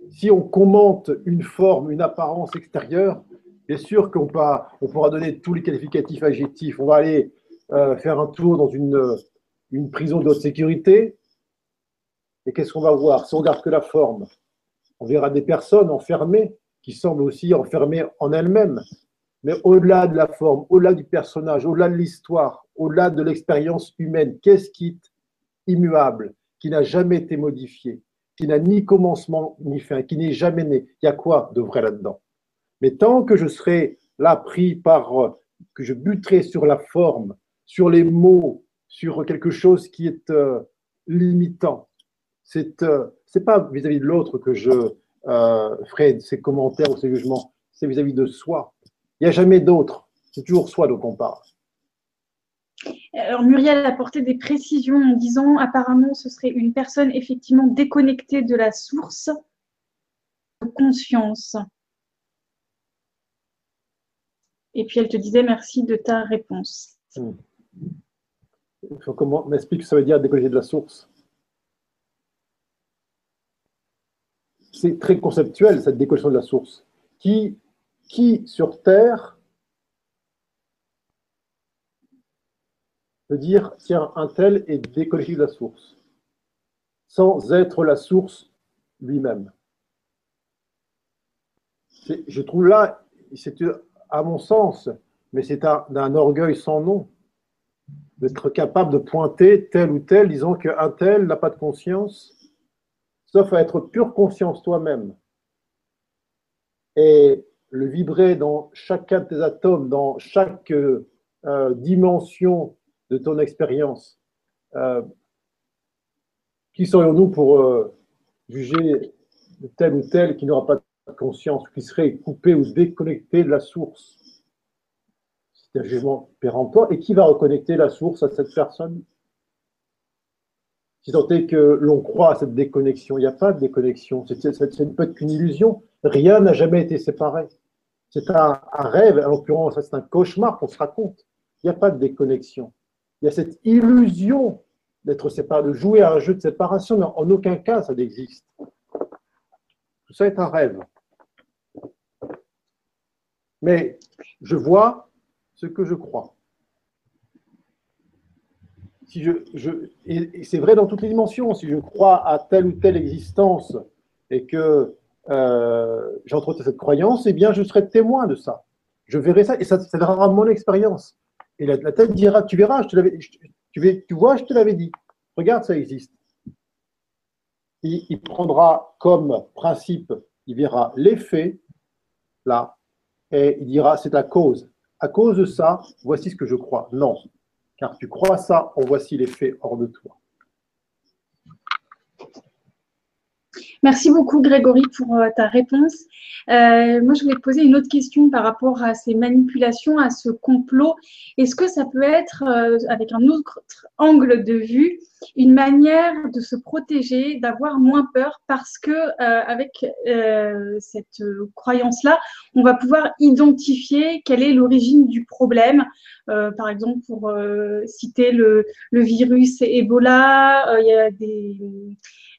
Si on commente une forme, une apparence extérieure, bien sûr qu'on on pourra donner tous les qualificatifs adjectifs. On va aller euh, faire un tour dans une, une prison de haute sécurité. Et qu'est-ce qu'on va voir? Si on regarde que la forme, on verra des personnes enfermées qui semble aussi enfermée en elle-même. Mais au-delà de la forme, au-delà du personnage, au-delà de l'histoire, au-delà de l'expérience humaine, qu'est-ce qui est immuable, qui n'a jamais été modifié qui n'a ni commencement ni fin, qui n'est jamais né? Il y a quoi de vrai là-dedans? Mais tant que je serai là pris par, euh, que je buterai sur la forme, sur les mots, sur quelque chose qui est euh, limitant, c'est euh, pas vis-à-vis de l'autre que je ferai ces commentaires ou ces jugements, c'est vis-à-vis de soi. Il n'y a jamais d'autre, c'est toujours soi dont on parle. Alors Muriel a apporté des précisions en disant apparemment ce serait une personne effectivement déconnectée de la source de conscience. Et puis elle te disait merci de ta réponse. Hmm. Comment m'explique ce que ça veut dire déconnecter de la source C'est très conceptuel cette déconnexion de la source. Qui, sur Terre de dire, tiens, un tel est déconnecté de la source, sans être la source lui-même? Je trouve là, c'est à mon sens, mais c'est d'un orgueil sans nom, d'être capable de pointer tel ou tel, disant qu'un tel n'a pas de conscience, sauf à être pure conscience toi-même. Et le vibrer dans chacun de tes atomes, dans chaque euh, dimension de ton expérience, euh, qui serions-nous pour euh, juger tel ou tel qui n'aura pas de conscience, qui serait coupé ou déconnecté de la source? C'est un jugement péremptoire. Et qui va reconnecter la source à cette personne? Si tant est que l'on croit à cette déconnexion, il n'y a pas de déconnexion. C'est peut être qu'une illusion. Rien n'a jamais été séparé. C'est un, un, rêve, en l'occurrence, c'est un cauchemar qu'on se raconte. Il n'y a pas de déconnexion il y a cette illusion d'être séparé, de jouer à un jeu de séparation, mais en aucun cas ça n'existe. Tout ça est un rêve. Mais je vois ce que je crois. Et c'est vrai dans toutes les dimensions. Si je crois à telle ou telle existence et que euh, j'entretiens cette croyance, eh bien, je serai témoin de ça. Je verrai ça et ça, ça sera mon expérience. Et la, tête dira, tu verras, je te l'avais, tu, vois, je te l'avais dit. Regarde, ça existe. Il, prendra comme principe, il verra l'effet, là, et il dira, c'est la cause. À cause de ça, voici ce que je crois. Non, car tu crois ça, en voici l'effet hors de toi. Merci beaucoup Grégory pour euh, ta réponse. Euh, moi, je voulais te poser une autre question par rapport à ces manipulations, à ce complot. Est-ce que ça peut être, euh, avec un autre angle de vue, une manière de se protéger, d'avoir moins peur, parce que avec cette croyance-là, on va pouvoir identifier quelle est l'origine du problème. par exemple, pour citer le, le virus Ebola, il y a des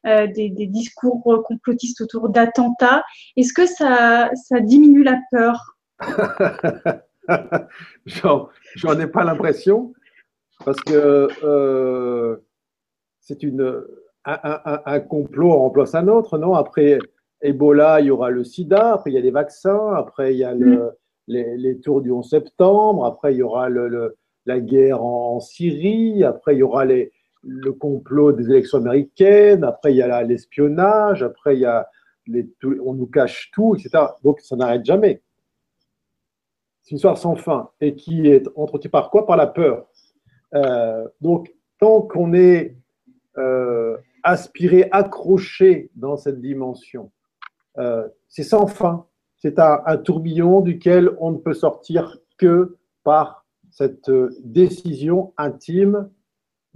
euh, des, discours complotistes autour d'attentats. Est-ce que ça, ça diminue la peur? (laughs) J'en ai pas l'impression, parce que euh, c'est une un, un, complot remplace un autre, non? Après Ebola, il y aura le sida, après il y a les vaccins, après il y a le, mm. les, les, tours du 11 septembre, après il y aura le, la guerre en Syrie, après il y aura les, le complot des élections américaines, après il y a l'espionnage, après il y a on nous cache tout, etc. Donc ça n'arrête jamais. C'est une histoire sans fin et qui est entretenue par quoi? Par la peur. Euh, donc tant qu'on est euh, aspiré, accroché dans cette dimension, euh, c'est sans fin. C'est un, un tourbillon duquel on ne peut sortir que par cette décision intime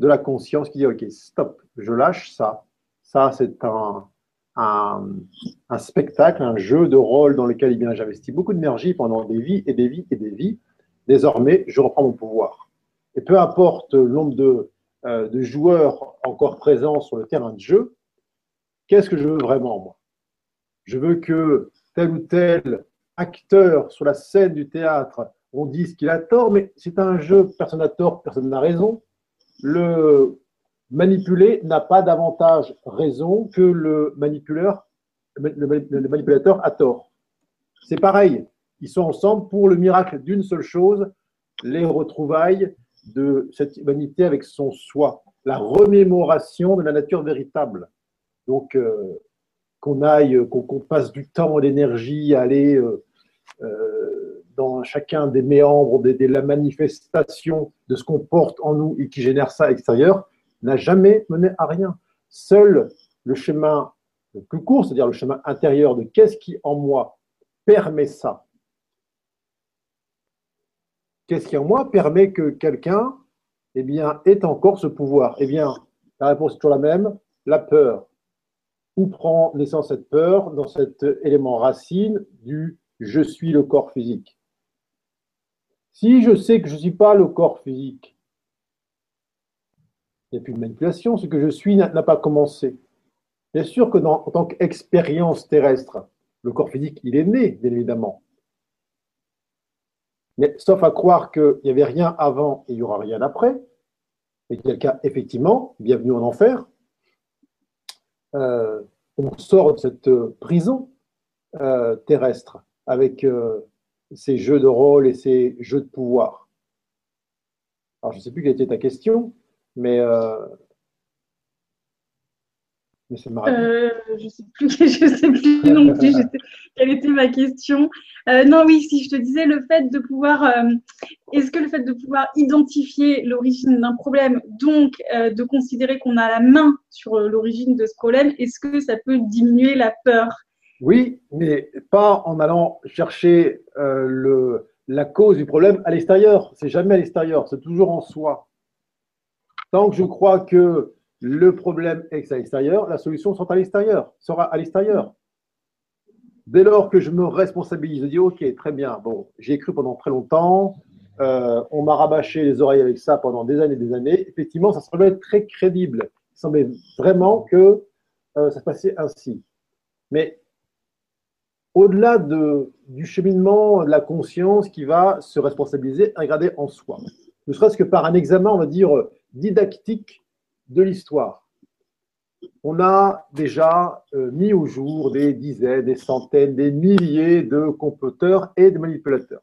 de la conscience qui dit OK, stop, je lâche ça. Ça, c'est un, un, spectacle, un jeu de rôle dans lequel eh j'investis beaucoup d'énergie pendant des vies et des vies et des vies. Désormais, je reprends mon pouvoir. Et peu importe le nombre de, euh, de joueurs encore présents sur le terrain de jeu, qu'est-ce que je veux vraiment, moi? Je veux que tel ou tel acteur sur la scène du théâtre, on dise qu'il a tort, mais c'est un jeu, personne n'a tort, personne n'a raison le manipulé n'a pas davantage raison que le manipuleur, le manipulateur a tort. C'est pareil, ils sont ensemble pour le miracle d'une seule chose, les retrouvailles de cette humanité avec son soi, la remémoration de la nature véritable. Donc, euh, qu'on aille, qu'on passe du temps et l'énergie à aller dans chacun des méandres de, la manifestation de ce qu'on porte en nous et qui génère ça à l'extérieur, n'a jamais mené à rien. Seul le chemin le plus court, c'est-à-dire le chemin intérieur de qu'est-ce qui en moi permet ça, qu'est-ce qui en moi permet que quelqu'un eh bien, ait encore ce pouvoir? Eh bien, la réponse est toujours la même, la peur. Où prend naissance cette peur Dans cet élément racine du je suis le corps physique. Si je sais que je ne suis pas le corps physique, il n'y a plus de manipulation, ce que je suis n'a pas commencé. Bien sûr que en tant qu'expérience terrestre, le corps physique, il est né, bien évidemment. Mais sauf à croire qu'il n'y avait rien avant et il n'y aura rien après, et quelqu'un, effectivement, bienvenue en enfer, euh, on sort de cette prison euh, terrestre avec euh, ces jeux de rôle et ces jeux de pouvoir. Alors, je ne sais plus quelle était ta question, mais euh, je ne sais (laughs) (laughs) plus, je sais plus non plus quelle était ma question. Euh, non, oui, si je te disais le fait de pouvoir, euh, est-ce que le fait de pouvoir identifier l'origine d'un problème, donc de considérer qu'on a la main sur l'origine de ce problème, est-ce que ça peut diminuer la peur? Oui, mais pas en allant chercher le, la cause du problème à l'extérieur. C'est jamais à l'extérieur, c'est toujours en soi. Tant que je crois que le problème est à l'extérieur, la solution sera à l'extérieur, sera à l'extérieur. Dès lors que je me responsabilise, je dis ok, très bien, bon, j'ai cru pendant très longtemps, euh, on m'a rabâché les oreilles avec ça pendant des années et des années. Effectivement, ça semblait très crédible. Il semblait vraiment que euh, ça se passait ainsi. Mais au-delà de, du cheminement de la conscience qui va se responsabiliser, regarder en soi, ne serait-ce que par un examen, on va dire, didactique de l'histoire. On a déjà euh, mis au jour des dizaines, des centaines, des milliers de comploteurs et de manipulateurs.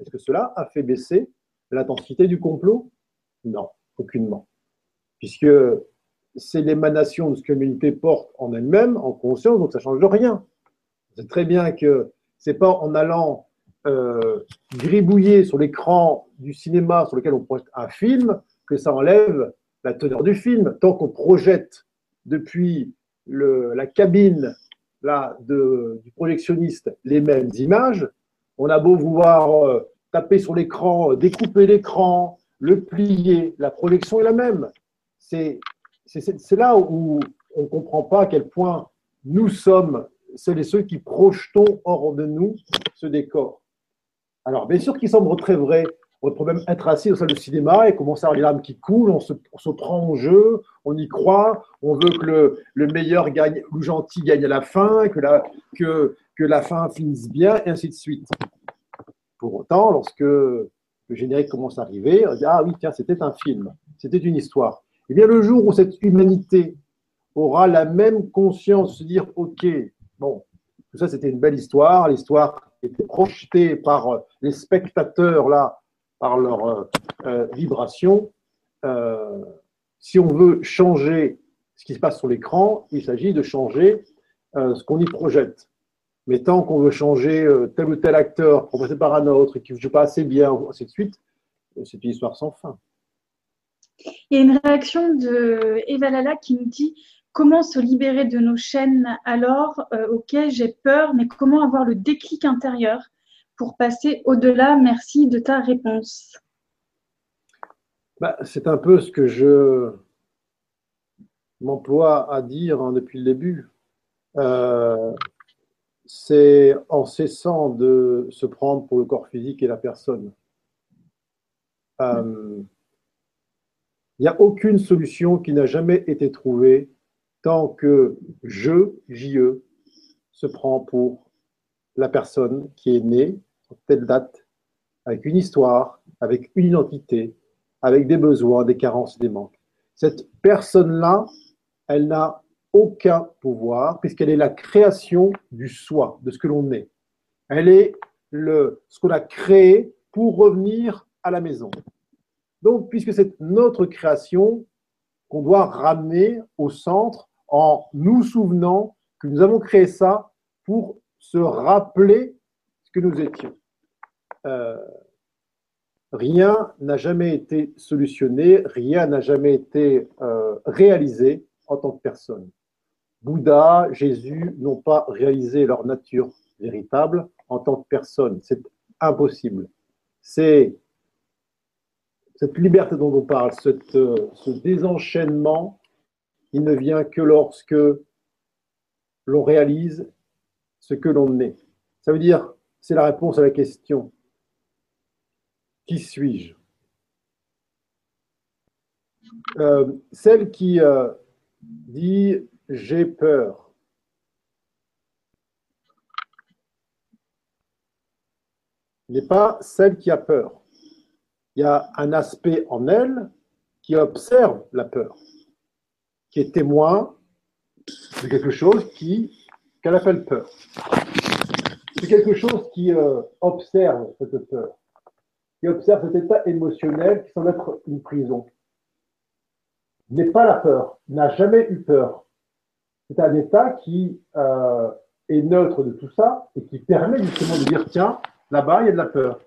Est-ce que cela a fait baisser l'intensité du complot? Non, aucunement. Puisque c'est l'émanation de ce que l'humanité porte en elle-même, en conscience, donc ça ne change rien. C'est très bien que c'est pas en allant euh, gribouiller sur l'écran du cinéma sur lequel on projette un film que ça enlève la teneur du film, tant qu'on projette depuis la cabine là, du projectionniste les mêmes images, on a beau vouloir euh, taper sur l'écran, découper l'écran, le plier, la projection est la même. C'est là où on ne comprend pas à quel point nous sommes celles et ceux qui projetons hors de nous ce décor. Alors, bien sûr qu'il semble très vrai on peut même être assis au salle de cinéma et commencer à avoir les larmes qui coulent, on se, prend au jeu, on y croit, on veut que le, le, meilleur gagne, le gentil gagne à la fin, que la, que, la fin finisse bien, et ainsi de suite. Pour autant, lorsque le générique commence à arriver, on dit Ah oui, tiens, c'était un film, c'était une histoire. Eh bien, le jour où cette humanité aura la même conscience, de se dire Ok, bon, tout ça c'était une belle histoire, l'histoire était projetée par les spectateurs là par leur euh, euh, vibration. Euh, si on veut changer ce qui se passe sur l'écran, il s'agit de changer ce qu'on y projette. Mais tant qu'on veut changer tel ou tel acteur passer par un autre et qui ne joue pas assez bien, ainsi suite, c'est une histoire sans fin. Il y a une réaction de Eva Lala qui nous dit Comment se libérer de nos chaînes alors Ok, j'ai peur, mais comment avoir le déclic intérieur pour passer au-delà? Merci de ta réponse. Bah, c'est un peu ce que je m'emploie à dire hein, depuis le début. Euh, c'est en cessant de se prendre pour le corps physique et la personne. Euh, il n'y a aucune solution qui n'a jamais été trouvée tant que je, JE, se prend pour la personne qui est née, telle date, avec une histoire, avec une identité, avec des besoins, des carences, des manques. Cette personne-là, elle n'a aucun pouvoir puisqu'elle est la création du soi, de ce que l'on est. Elle est le, ce qu'on a créé pour revenir à la maison. Donc, puisque c'est notre création qu'on doit ramener au centre en nous souvenant que nous avons créé ça pour se rappeler ce que nous étions. Euh, rien n'a jamais été solutionné, rien n'a jamais été euh, réalisé en tant que personne. Bouddha, Jésus n'ont pas réalisé leur nature véritable en tant que personne. C'est impossible. C'est cette liberté dont on parle, euh, ce désenchaînement, il ne vient que lorsque l'on réalise ce que l'on est. Ça veut dire, c'est la réponse à la question qui suis-je? Euh, Celle qui euh, dit j'ai peur. n'est pas celle qui a peur. Il y a un aspect en elle qui observe la peur, qui est témoin de quelque chose qui qu'elle appelle peur. C'est quelque chose qui euh, observe cette peur qui observe cet état émotionnel qui semble être une prison. N'est pas la peur, n'a jamais eu peur. C'est un état qui euh, est neutre de tout ça et qui permet justement de dire tiens, là-bas, il y a de la peur.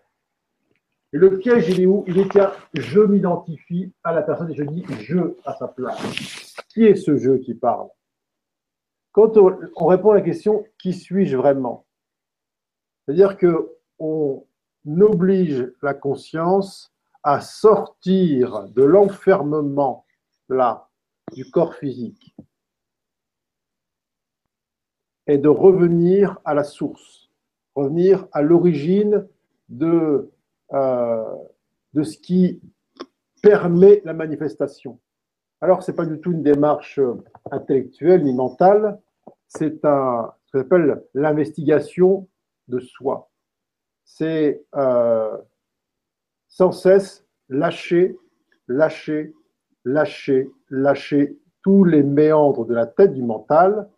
Et le piège, il est où? Il est tiens, je m'identifie à la personne et je dis je à sa place. Qui est ce je qui parle? Quand on répond à la question qui suis-je vraiment? C'est-à-dire que on, n'oblige la conscience à sortir de l'enfermement là du corps physique et de revenir à la source, revenir à l'origine de, euh, de ce qui permet la manifestation. Alors, ce n'est pas du tout une démarche intellectuelle ni mentale, c'est un, ce qu'on appelle l'investigation de soi c'est euh, sans cesse lâcher, lâcher, lâcher, lâcher tous les méandres de la tête, du mental,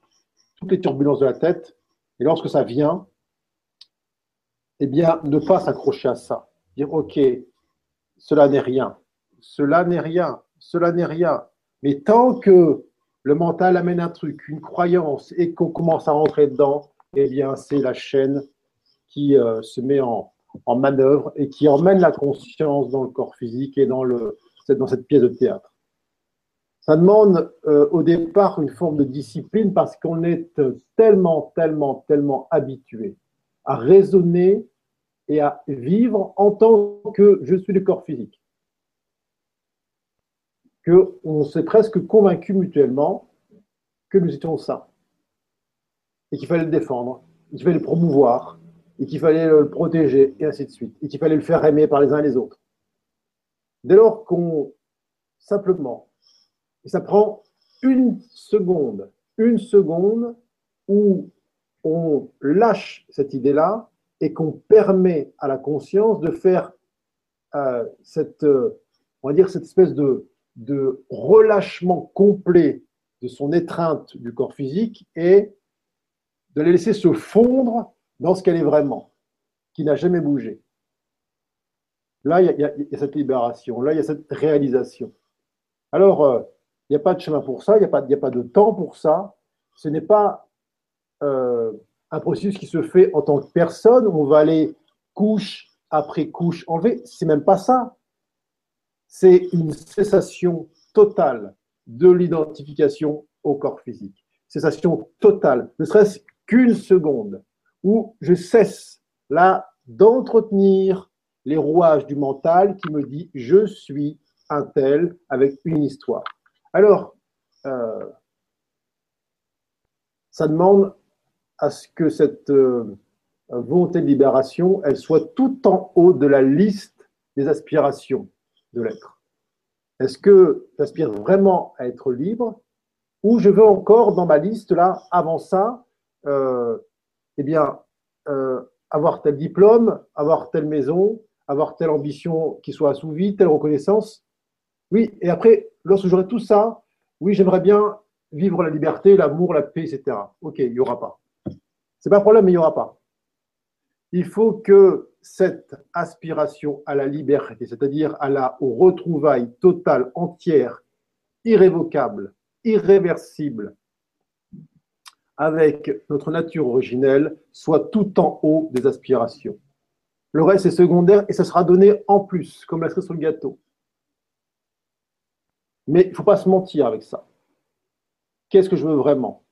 toutes les turbulences de la tête. Et lorsque ça vient, eh bien, ne pas s'accrocher à ça. Dire, OK, cela n'est rien, cela n'est rien, cela n'est rien. Mais tant que le mental amène un truc, une croyance, et qu'on commence à rentrer dedans, eh bien, c'est la chaîne qui euh, se met en, manœuvre et qui emmène la conscience dans le corps physique et dans, le, dans cette pièce de théâtre. Ça demande euh, au départ une forme de discipline parce qu'on est tellement, tellement, tellement habitué à raisonner et à vivre en tant que je suis le corps physique. Qu'on s'est presque convaincu mutuellement que nous étions ça et qu'il fallait le défendre, qu'il fallait le promouvoir, et qu'il fallait le protéger, et ainsi de suite, et qu'il fallait le faire aimer par les uns et les autres. Dès lors qu'on, simplement, ça prend une seconde, une seconde où on lâche cette idée-là et qu'on permet à la conscience de faire euh, cette, euh, cette espèce de, de relâchement complet de son étreinte du corps physique et de les laisser se fondre dans ce qu'elle est vraiment, qui n'a jamais bougé. Là, il y, a cette libération, là, il y a cette réalisation. Alors, euh, il n'y a pas de chemin pour ça, il n'y a, pas, a pas de temps pour ça. Ce n'est pas euh, un processus qui se fait en tant que personne, on va aller couche après couche enlever. C'est même pas ça. C'est une cessation totale de l'identification au corps physique. Cessation totale, ne serait-ce qu'une seconde où je cesse là d'entretenir les rouages du mental qui me dit je suis un tel avec une histoire. Alors, euh, ça demande à ce que cette euh, volonté de libération, elle soit tout en haut de la liste des aspirations de l'être. Est-ce que j'aspire vraiment à être libre ou je veux encore dans ma liste là, avant ça, euh, eh bien, euh, avoir tel diplôme, avoir telle maison, avoir telle ambition qui soit assouvie, telle reconnaissance? Oui, et après, lorsque j'aurai tout ça, oui, j'aimerais bien vivre la liberté, l'amour, la paix, etc. Ok, il n'y aura pas. C'est pas un problème, mais il n'y aura pas. Il faut que cette aspiration à la liberté, c'est-à-dire à la aux retrouvailles totales, entières, irrévocables, irréversibles avec notre nature originelle soit tout en haut des aspirations. Le reste est secondaire et ça sera donné en plus, comme la cerise sur le gâteau. Mais il ne faut pas se mentir avec ça. Qu'est-ce que je veux vraiment?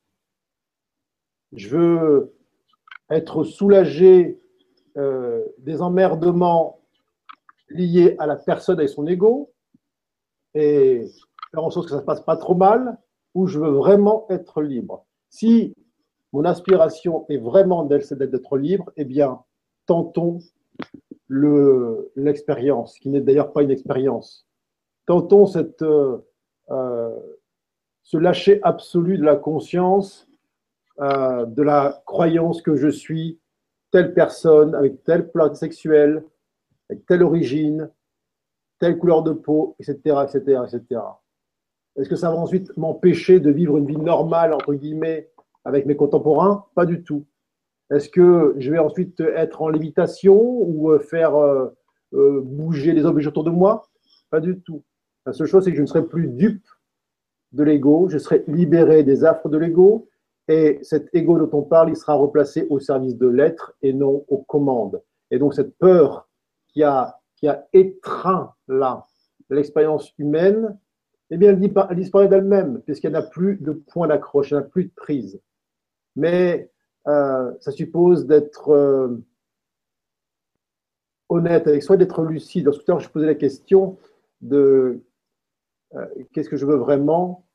Je veux être soulagé euh, des emmerdements liés à la personne et son ego et faire en sorte que ça ne se passe pas trop mal, ou je veux vraiment être libre. Si mon aspiration est vraiment d'être libre, eh bien, tentons l'expérience, qui n'est d'ailleurs pas une expérience. Tentons cette, euh, euh, ce lâcher absolu de la conscience, de la croyance que je suis telle personne, avec telle plate sexuelle, avec telle origine, telle couleur de peau, etc., etc., etc. Est-ce que ça va ensuite m'empêcher de vivre une vie normale, entre guillemets, avec mes contemporains? Pas du tout. Est-ce que je vais ensuite être en lévitation ou euh, faire euh, euh, bouger les objets autour de moi? Pas du tout. La seule chose, c'est que je ne serai plus dupe de l'ego, je serai libéré des affres de l'ego, et cet ego dont on parle, il sera replacé au service de l'être et non aux commandes. Et donc cette peur qui a, qui a étreint là l'expérience humaine, eh bien, elle disparaît d'elle-même, puisqu'elle n'a plus de point d'accroche, elle n'a plus de prise. Mais euh, ça suppose d'être euh, honnête avec soi, d'être lucide. Tout à l'heure, je posais la question de euh, qu'est-ce que je veux vraiment.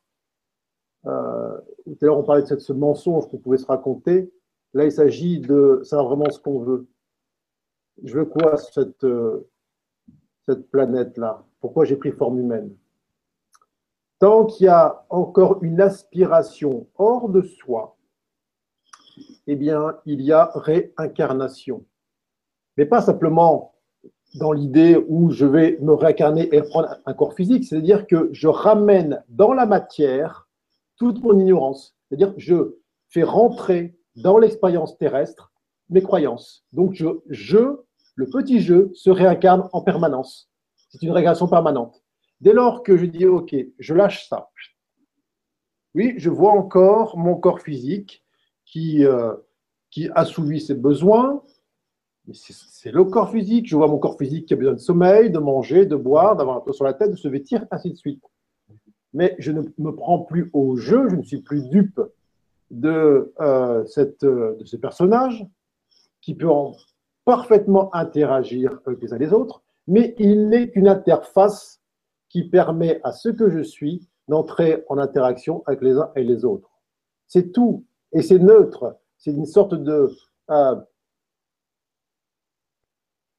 Tout à l'heure, on parlait de ce mensonge qu'on pouvait se raconter. Là, il s'agit de savoir vraiment ce qu'on veut. Je veux quoi, cette, cette planète-là Pourquoi j'ai pris forme humaine? Tant qu'il y a encore une aspiration hors de soi, eh bien, il y a réincarnation. Mais pas simplement dans l'idée où je vais me réincarner et prendre un corps physique, c'est-à-dire que je ramène dans la matière toute mon ignorance. C'est-à-dire je fais rentrer dans l'expérience terrestre mes croyances. Donc, je, le petit je, se réincarne en permanence. C'est une régression permanente. Dès lors que je dis, OK, je lâche ça, oui, je vois encore mon corps physique qui, euh, assouvit ses besoins. C'est le corps physique. Je vois mon corps physique qui a besoin de sommeil, de manger, de boire, d'avoir un toit sur la tête, de se vêtir, ainsi de suite. Mais je ne me prends plus au jeu, je ne suis plus dupe de, euh, cette, de ces personnages qui peuvent parfaitement interagir les uns les autres, mais il n'est qu'une interface qui permet à ce que je suis d'entrer en interaction avec les uns et les autres. C'est tout. Et c'est neutre. C'est une sorte de euh,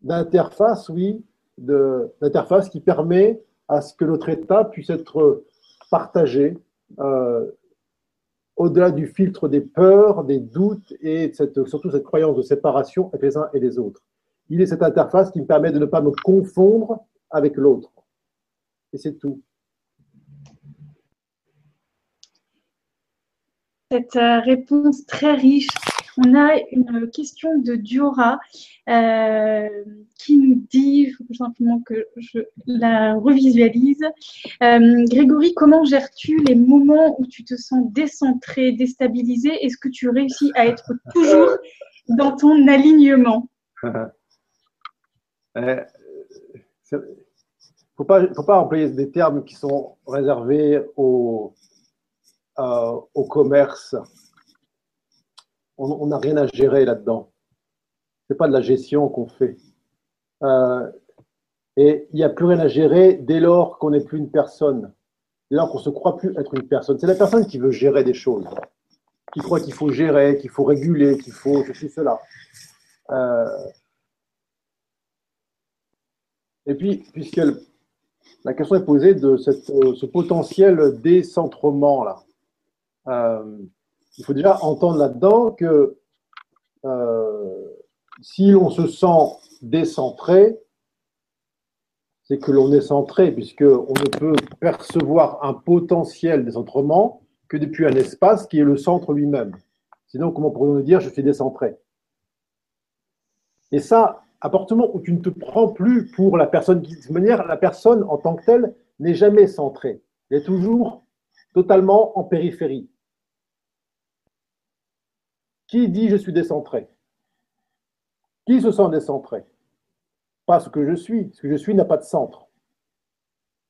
d'interface, oui, d'interface qui permet à ce que notre état puisse être partagé euh, au-delà du filtre des peurs, des doutes et surtout cette croyance de séparation avec les uns et les autres. Il est cette interface qui me permet de ne pas me confondre avec l'autre. Et c'est tout. Cette euh, réponse très riche. On a une question de Diora euh, qui nous dit, faut simplement que je la revisualise. Euh, Grégory, comment gères-tu les moments où tu te sens décentré, déstabilisé? Est-ce que tu réussis à être toujours dans ton alignement? (laughs) Faut pas, faut pas employer des termes qui sont réservés au, euh, au commerce. On n'a rien à gérer là-dedans. C'est pas de la gestion qu'on fait. Euh, et il n'y a plus rien à gérer dès lors qu'on n'est plus une personne, dès lors qu'on ne se croit plus être une personne. C'est la personne qui veut gérer des choses, qui croit qu'il faut gérer, qu'il faut réguler, qu'il faut ceci, cela. Euh, et puis, puisque la question est posée de euh, ce potentiel décentrement-là. Euh, il faut déjà entendre là-dedans que euh, si on se sent décentré, c'est que l'on est centré, puisqu'on ne peut percevoir un potentiel décentrement que depuis un espace qui est le centre lui-même. Sinon, comment pourrions-nous dire je suis décentré? Et ça, à partir du moment où tu ne te prends plus pour la personne qui, de manière, la personne en tant que telle n'est jamais centrée. Elle est toujours totalement en périphérie. Qui dit je suis décentré? Qui se sent décentré? Pas ce que je suis. Ce que je suis n'a pas de centre,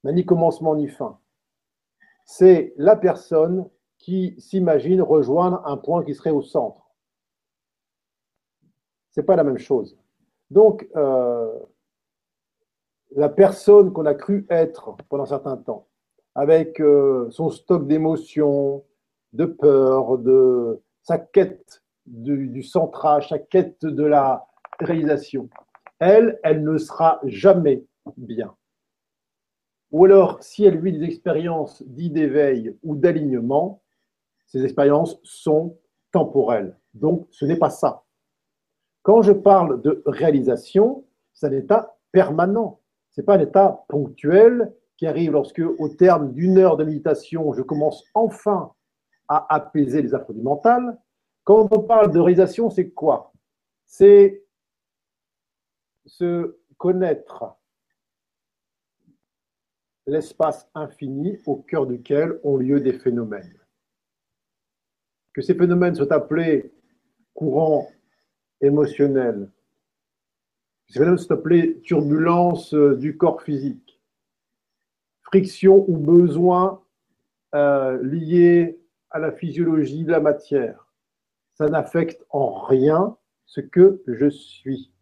n'a ni commencement ni fin. C'est la personne qui s'imagine rejoindre un point qui serait au centre. Ce n'est pas la même chose. Donc, euh, la personne qu'on a cru être pendant un certain temps, avec euh, son stock d'émotions, de peur, de sa quête du, centrage, sa quête de la réalisation, elle, elle ne sera jamais bien. Ou alors, si elle vit des expériences dites d'éveil ou d'alignement, ces expériences sont temporelles. Donc, ce n'est pas ça. Quand je parle de réalisation, c'est un état permanent. Ce n'est pas un état ponctuel qui arrive lorsque, au terme d'une heure de méditation, je commence enfin à apaiser les affaires mentales. Quand on parle de réalisation, c'est quoi? C'est se connaître l'espace infini au cœur duquel ont lieu des phénomènes. Que ces phénomènes soient appelés courants émotionnels, que ces phénomènes soient appelés turbulences du corps physique, friction ou besoin euh, liés à la physiologie de la matière. Ça n'affecte en rien ce que je suis.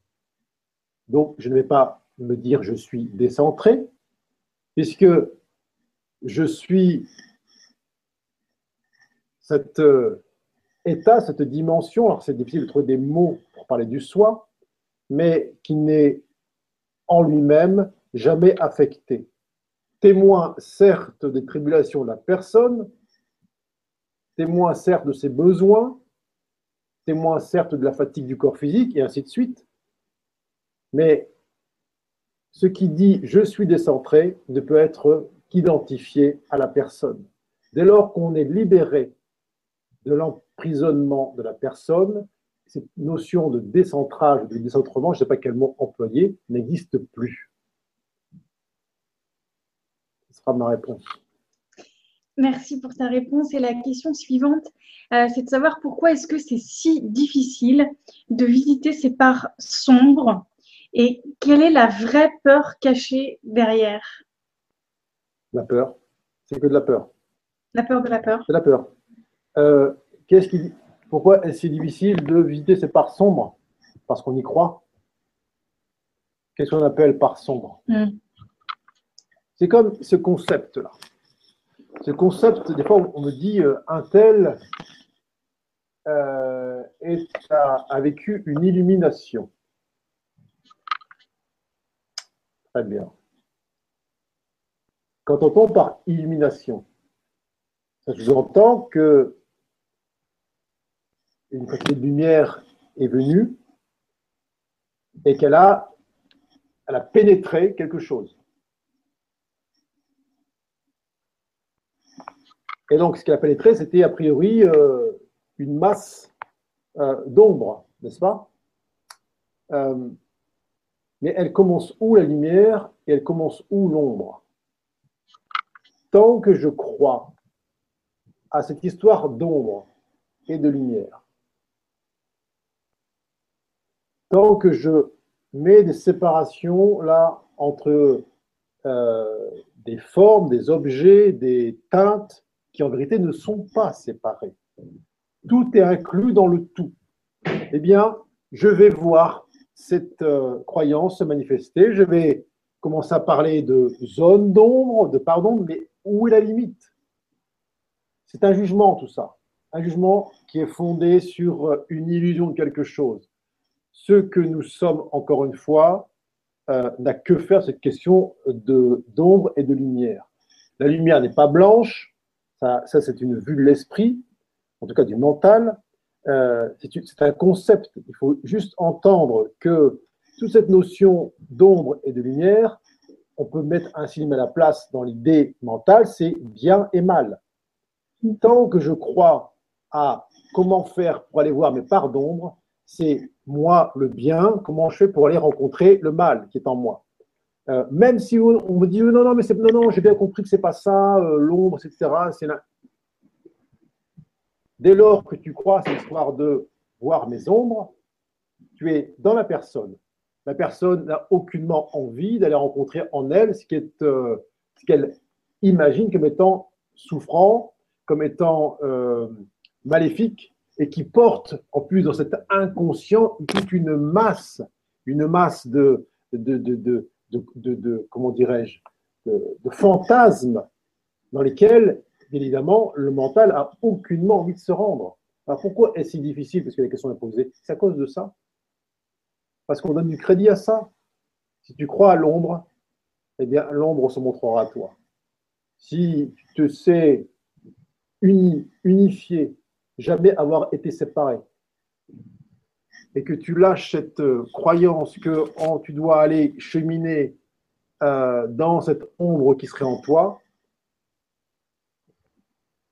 Donc, je ne vais pas me dire je suis décentré, puisque je suis cet euh, état, cette dimension, alors c'est difficile de trouver des mots pour parler du soi, mais qui n'est en lui-même jamais affecté. Témoin certes des tribulations de la personne, témoin certes de ses besoins, témoin certes de la fatigue du corps physique, et ainsi de suite. Mais ce qui dit je suis décentré ne peut être qu'identifié à la personne. Dès lors qu'on est libéré de l'emprisonnement de la personne, cette notion de décentrage, de décentrement, je ne sais pas quel mot employer, n'existe plus. Ce sera ma réponse. Merci pour ta réponse. Et la question suivante, euh, c'est de savoir pourquoi est-ce que c'est si difficile de visiter ces parts sombres et quelle est la vraie peur cachée derrière? La peur. C'est que de la peur. La peur de la peur. C'est la peur. Euh, qu'est-ce qui, pourquoi est-ce si difficile de visiter ces parts sombres? Parce qu'on y croit. Qu'est-ce qu'on appelle part sombre? Hmm. C'est comme ce concept-là ce concept, des fois, on me dit euh, un tel euh, a, vécu une illumination. Très bien. Quand on entend par illumination, ça sous-entend que une quantité de lumière est venue et qu'elle a, elle a pénétré quelque chose. Et donc, ce qu'elle a pénétré, c'était a priori euh, une masse euh, d'ombre, n'est-ce pas? Euh, Mais elle commence où la lumière? Et elle commence où l'ombre? Tant que je crois à cette histoire d'ombre et de lumière, tant que je mets des séparations là entre des formes, des objets, des teintes, qui en vérité ne sont pas séparés. Tout est inclus dans le tout. Eh bien, je vais voir cette euh, croyance se manifester. Je vais commencer à parler de zone d'ombre, de pardon, mais où est la limite? C'est un jugement, tout ça. Un jugement qui est fondé sur euh, une illusion de quelque chose. Ce que nous sommes, encore une fois, euh, n'a que faire cette question d'ombre et de lumière. La lumière n'est pas blanche, ça, c'est une vue de l'esprit, en tout cas du mental. Euh, c'est un concept. Il faut juste entendre que toute cette notion d'ombre et de lumière, on peut mettre un signe à la place dans l'idée mentale, c'est bien et mal. Tant que je crois à comment faire pour aller voir mes parts d'ombre, c'est moi le bien, comment je fais pour aller rencontrer le mal qui est en moi. Euh, même si on, me dit non, non, mais non, non, j'ai bien compris que c'est pas ça, euh, l'ombre, etc. Dès lors que tu crois cette histoire de voir mes ombres, tu es dans la personne. La personne n'a aucunement envie d'aller rencontrer en elle ce euh, qu'elle imagine comme étant souffrant, comme étant euh, maléfique, et qui porte en plus dans cet inconscient toute une masse, une masse de comment dirais-je, de, fantasmes dans lesquels, évidemment, le mental a aucunement envie de se rendre. Alors pourquoi est-ce si difficile Parce que la question est posée. C'est à cause de ça? Parce qu'on donne du crédit à ça. Si tu crois à l'ombre, eh bien, l'ombre se montrera à toi. Si tu te sais uni, unifié, jamais avoir été séparé, et que tu lâches cette euh, croyance que oh, tu dois aller cheminer euh, dans cette ombre qui serait en toi,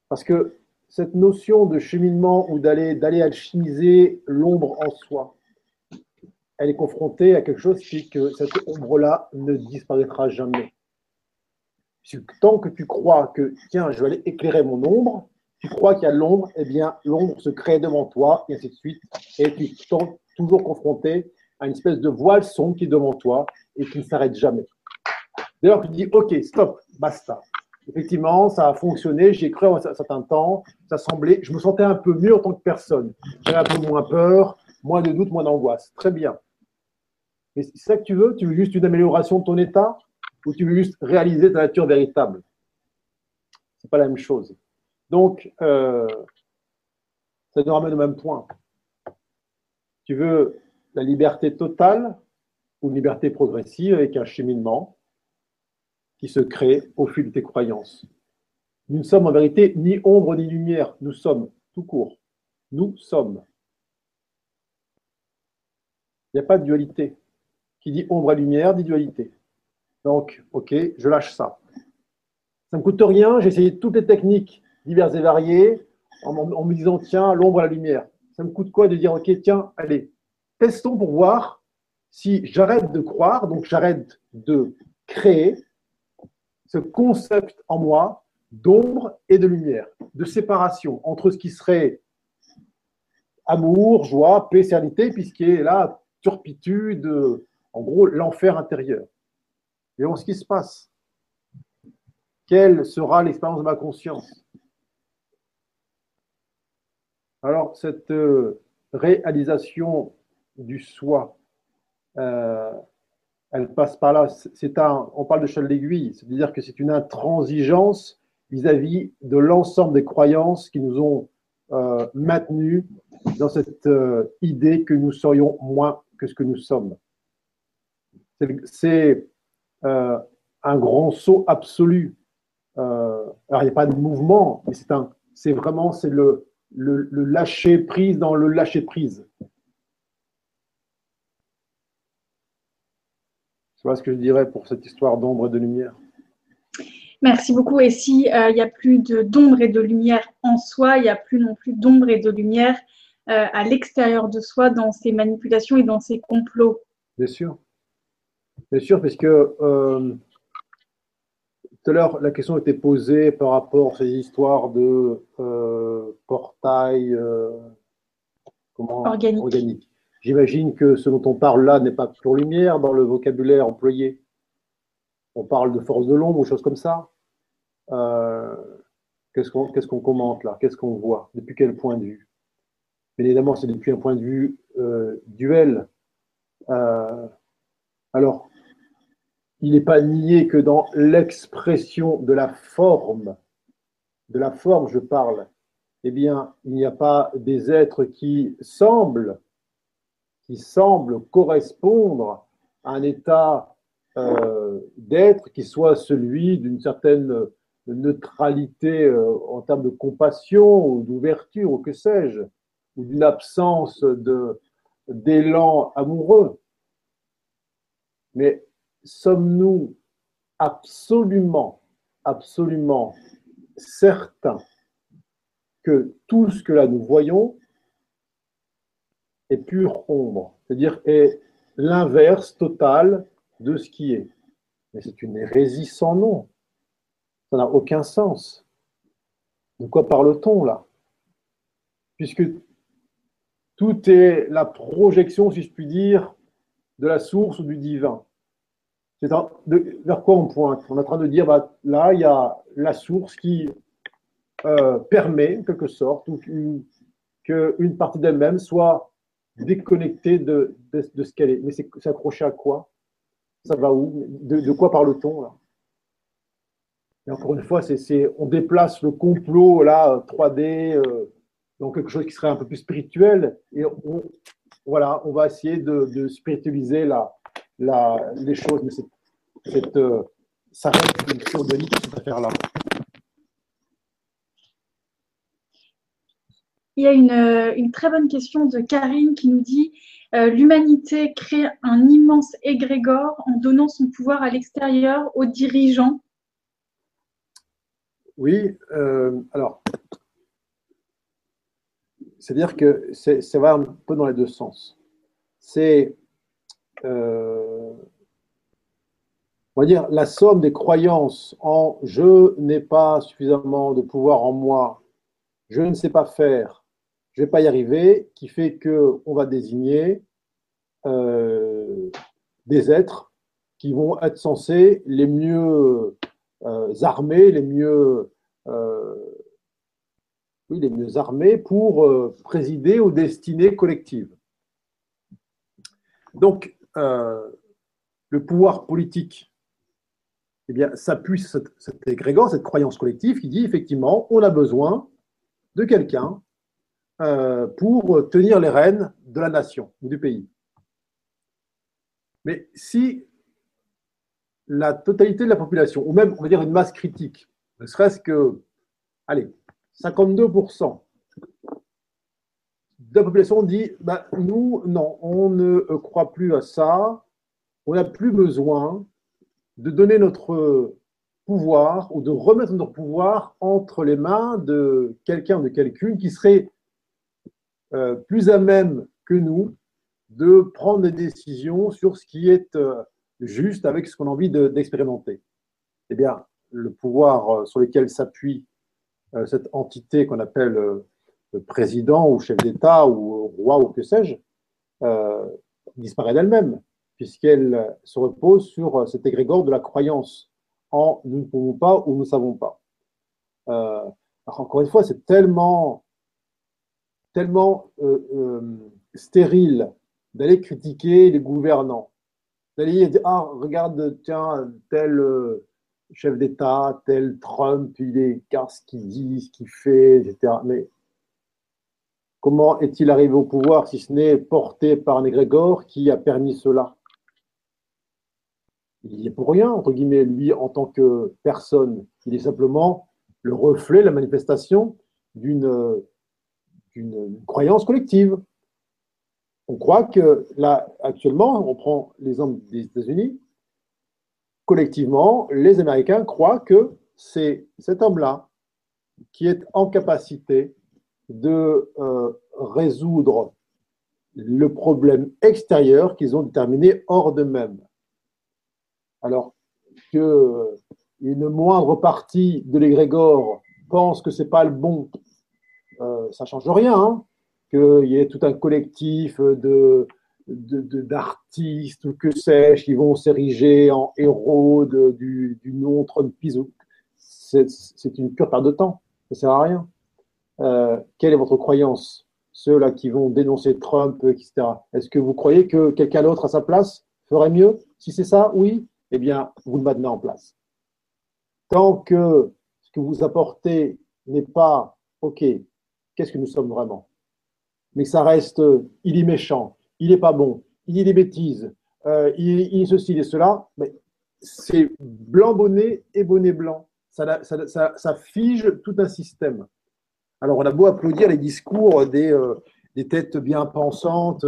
parce que cette notion de cheminement ou d'aller alchimiser l'ombre en soi, elle est confrontée à quelque chose qui que cette ombre-là ne disparaîtra jamais. Tant que tu crois que, tiens, je vais aller éclairer mon ombre, tu crois qu'il y a l'ombre, eh bien, l'ombre se crée devant toi, et ainsi de suite, et tu es toujours confronté à une espèce de voile sombre qui est devant toi et qui ne s'arrête jamais. D'ailleurs, tu dis, OK, stop, basta. Effectivement, ça a fonctionné, j'ai cru un certain temps, ça semblait, je me sentais un peu mieux en tant que personne. J'avais un peu moins peur, moins de doute, moins d'angoisse. Très bien. Mais c'est ça que tu veux? Tu veux juste une amélioration de ton état? Ou tu veux juste réaliser ta nature véritable? C'est pas la même chose. Donc, euh, ça nous ramène au même point. Tu veux la liberté totale ou une liberté progressive avec un cheminement qui se crée au fil de tes croyances? Nous ne sommes en vérité ni ombre ni lumière, nous sommes tout court. Nous sommes. Il n'y a pas de dualité. Qui dit ombre et lumière dit dualité. Donc, ok, je lâche ça. Ça ne me coûte rien, j'ai essayé toutes les techniques diverses et variées en, me disant, tiens, l'ombre et la lumière. Ça me coûte quoi de dire, ok, tiens, allez, testons pour voir si j'arrête de croire, donc j'arrête de créer ce concept en moi d'ombre et de lumière, de séparation entre ce qui serait amour, joie, paix, sérénité, puisqu'il est là turpitude, en gros l'enfer intérieur. Et on ce qui se passe. Quelle sera l'expérience de ma conscience? Alors, cette euh, réalisation du soi, euh, elle passe par là. C'est un, on parle de cheval d'aiguille, c'est-à-dire que c'est une intransigeance vis-à-vis de l'ensemble des croyances qui nous ont euh, maintenus dans cette idée que nous serions moins que ce que nous sommes. C'est un grand saut absolu. alors, il n'y a pas de mouvement, mais c'est un, c'est vraiment, c'est le, le, le lâcher prise dans le lâcher prise. Voilà ce que je dirais pour cette histoire d'ombre et de lumière. Merci beaucoup. Et si euh, il n'y a plus d'ombre et de lumière en soi, il n'y a plus non plus d'ombre et de lumière euh, à l'extérieur de soi dans ces manipulations et dans ces complots. Bien sûr. Bien sûr, parce que euh, tout à l'heure, la question était posée par rapport à ces histoires de portail organique. J'imagine que ce dont on parle là n'est pas pure lumière dans le vocabulaire employé. On parle de force de l'ombre ou choses comme ça. Euh, qu'est-ce qu'on commente là? Qu'est-ce qu'on voit? Depuis quel point de vue? Évidemment, c'est depuis un point de vue euh, duel. Euh, alors, il n'est pas nié que dans l'expression de la forme, de la forme, je parle, eh bien, il n'y a pas des êtres qui semblent qui semble correspondre à un état euh, d'être qui soit celui d'une certaine neutralité euh, en termes de compassion ou d'ouverture ou que sais-je, ou d'une absence d'élan amoureux. Mais sommes-nous absolument, absolument certains que tout ce que là nous voyons est pure ombre, c'est-à-dire est l'inverse total de ce qui est. Mais c'est une hérésie sans nom. Ça n'a aucun sens. De quoi parle-t-on là? Puisque tout est la projection, si je puis dire, de la source ou du divin. Vers quoi on pointe? On est en train de dire, bah, là, il y a la source qui euh, permet, en quelque sorte, qu'une partie d'elle-même soit déconnectée de, de, ce qu'elle est. Mais c'est accroché à quoi? Ça va où? De, quoi parle-t-on Et encore une fois, on déplace le complot là 3D euh, dans quelque chose qui serait un peu plus spirituel. Et on, voilà, on va essayer de, spiritualiser la, la, les choses. Mais c'est, euh, ça reste une cette affaire-là. Il y a une, euh, une, très bonne question de Karine qui nous dit euh, L'humanité crée un immense égrégore en donnant son pouvoir à l'extérieur aux dirigeants. Oui, euh, alors, c'est-à-dire que ça va un peu dans les deux sens. C'est, on va dire, la somme des croyances en je n'ai pas suffisamment de pouvoir en moi, je ne sais pas faire, je ne vais pas y arriver, qui fait qu'on va désigner euh, des êtres qui vont être censés les mieux euh, armés, les mieux, euh, oui, les mieux armés pour présider aux destinées collectives. Donc, le pouvoir politique eh bien, s'appuie cette, cette égrégore, cette croyance collective qui dit effectivement, on a besoin de quelqu'un euh, pour tenir les rênes de la nation ou du pays. Mais si la totalité de la population, ou même on va dire une masse critique, ne serait-ce que, allez, 52% de la population dit, bah, nous, non, on ne croit plus à ça, on n'a plus besoin de donner notre pouvoir ou de remettre notre pouvoir entre les mains de quelqu'un ou de quelqu'une qui serait euh, plus à même que nous de prendre des décisions sur ce qui est euh, juste avec ce qu'on a envie d'expérimenter. eh bien, le pouvoir euh, sur lequel s'appuie cette entité qu'on appelle le président ou chef d'État ou roi ou que sais-je, disparaît d'elle-même, puisqu'elle se repose sur cet égrégore de la croyance en nous ne pouvons pas ou nous ne savons pas. encore une fois, c'est tellement tellement euh, euh, stérile d'aller critiquer les gouvernants, d'aller dire ah regarde tiens tel euh, chef d'État, tel Trump, il est car ce qu'il dit, ce qu'il fait, etc. Mais comment est-il arrivé au pouvoir si ce n'est porté par un égrégore qui a permis cela? Il est pour rien, entre guillemets, lui, en tant que personne. Il est simplement le reflet, la manifestation d'une une, croyance collective. On croit que là, actuellement, on prend l'exemple des États-Unis, collectivement, les Américains croient que c'est cet homme-là qui est en capacité de euh, résoudre le problème extérieur qu'ils ont déterminé hors d'eux-mêmes. Alors que une moindre partie de l'égrégore pense que c'est pas le bon euh, ça ne change rien hein, qu'il y ait tout un collectif d'artistes ou que sais-je qui vont s'ériger en héros du, du non-Trumpisme. C'est une pure perte de temps. Ça ne sert à rien. Euh, quelle est votre croyance? Ceux-là qui vont dénoncer Trump, etc. Est-ce que vous croyez que quelqu'un d'autre à sa place ferait mieux? Si c'est ça, oui, eh bien, vous le maintenez en place. Tant que ce que vous apportez n'est pas OK, qu'est-ce que nous sommes vraiment? Mais ça reste, il est méchant, il n'est pas bon, il dit des bêtises, euh, il, il ceci, il est cela, mais c'est blanc bonnet et bonnet blanc. Ça, ça, fige tout un système. Alors on a beau applaudir les discours des, euh, des têtes bien pensantes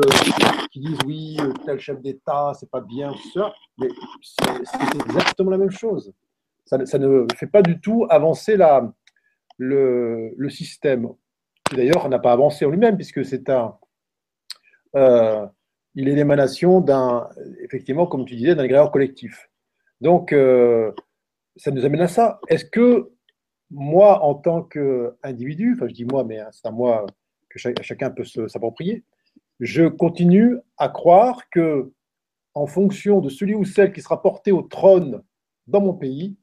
qui disent oui, tel chef d'État, c'est pas bien, ça, mais c'est exactement la même chose. Ça, ne fait pas du tout avancer la, le, système d'ailleurs n'a pas avancé en lui-même, puisque c'est un. Euh, il est l'émanation d'un, effectivement, comme tu disais, d'un égrégore collectif. Donc, euh, ça nous amène à ça. Est-ce que moi, en tant qu'individu, enfin, je dis moi, mais c'est à moi chacun peut s'approprier, je continue à croire que, en fonction de celui ou celle qui sera porté au trône dans mon pays,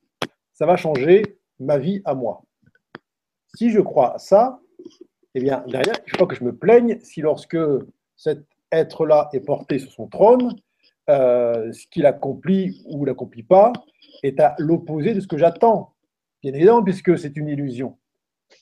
ça va changer ma vie à moi. Si je crois à ça, eh bien, derrière, il faut que je me plaigne si lorsque cet être-là est porté sur son trône, euh, ce qu'il accomplit ou l'accomplit pas est à l'opposé de ce que j'attends. Bien évidemment, puisque c'est une illusion.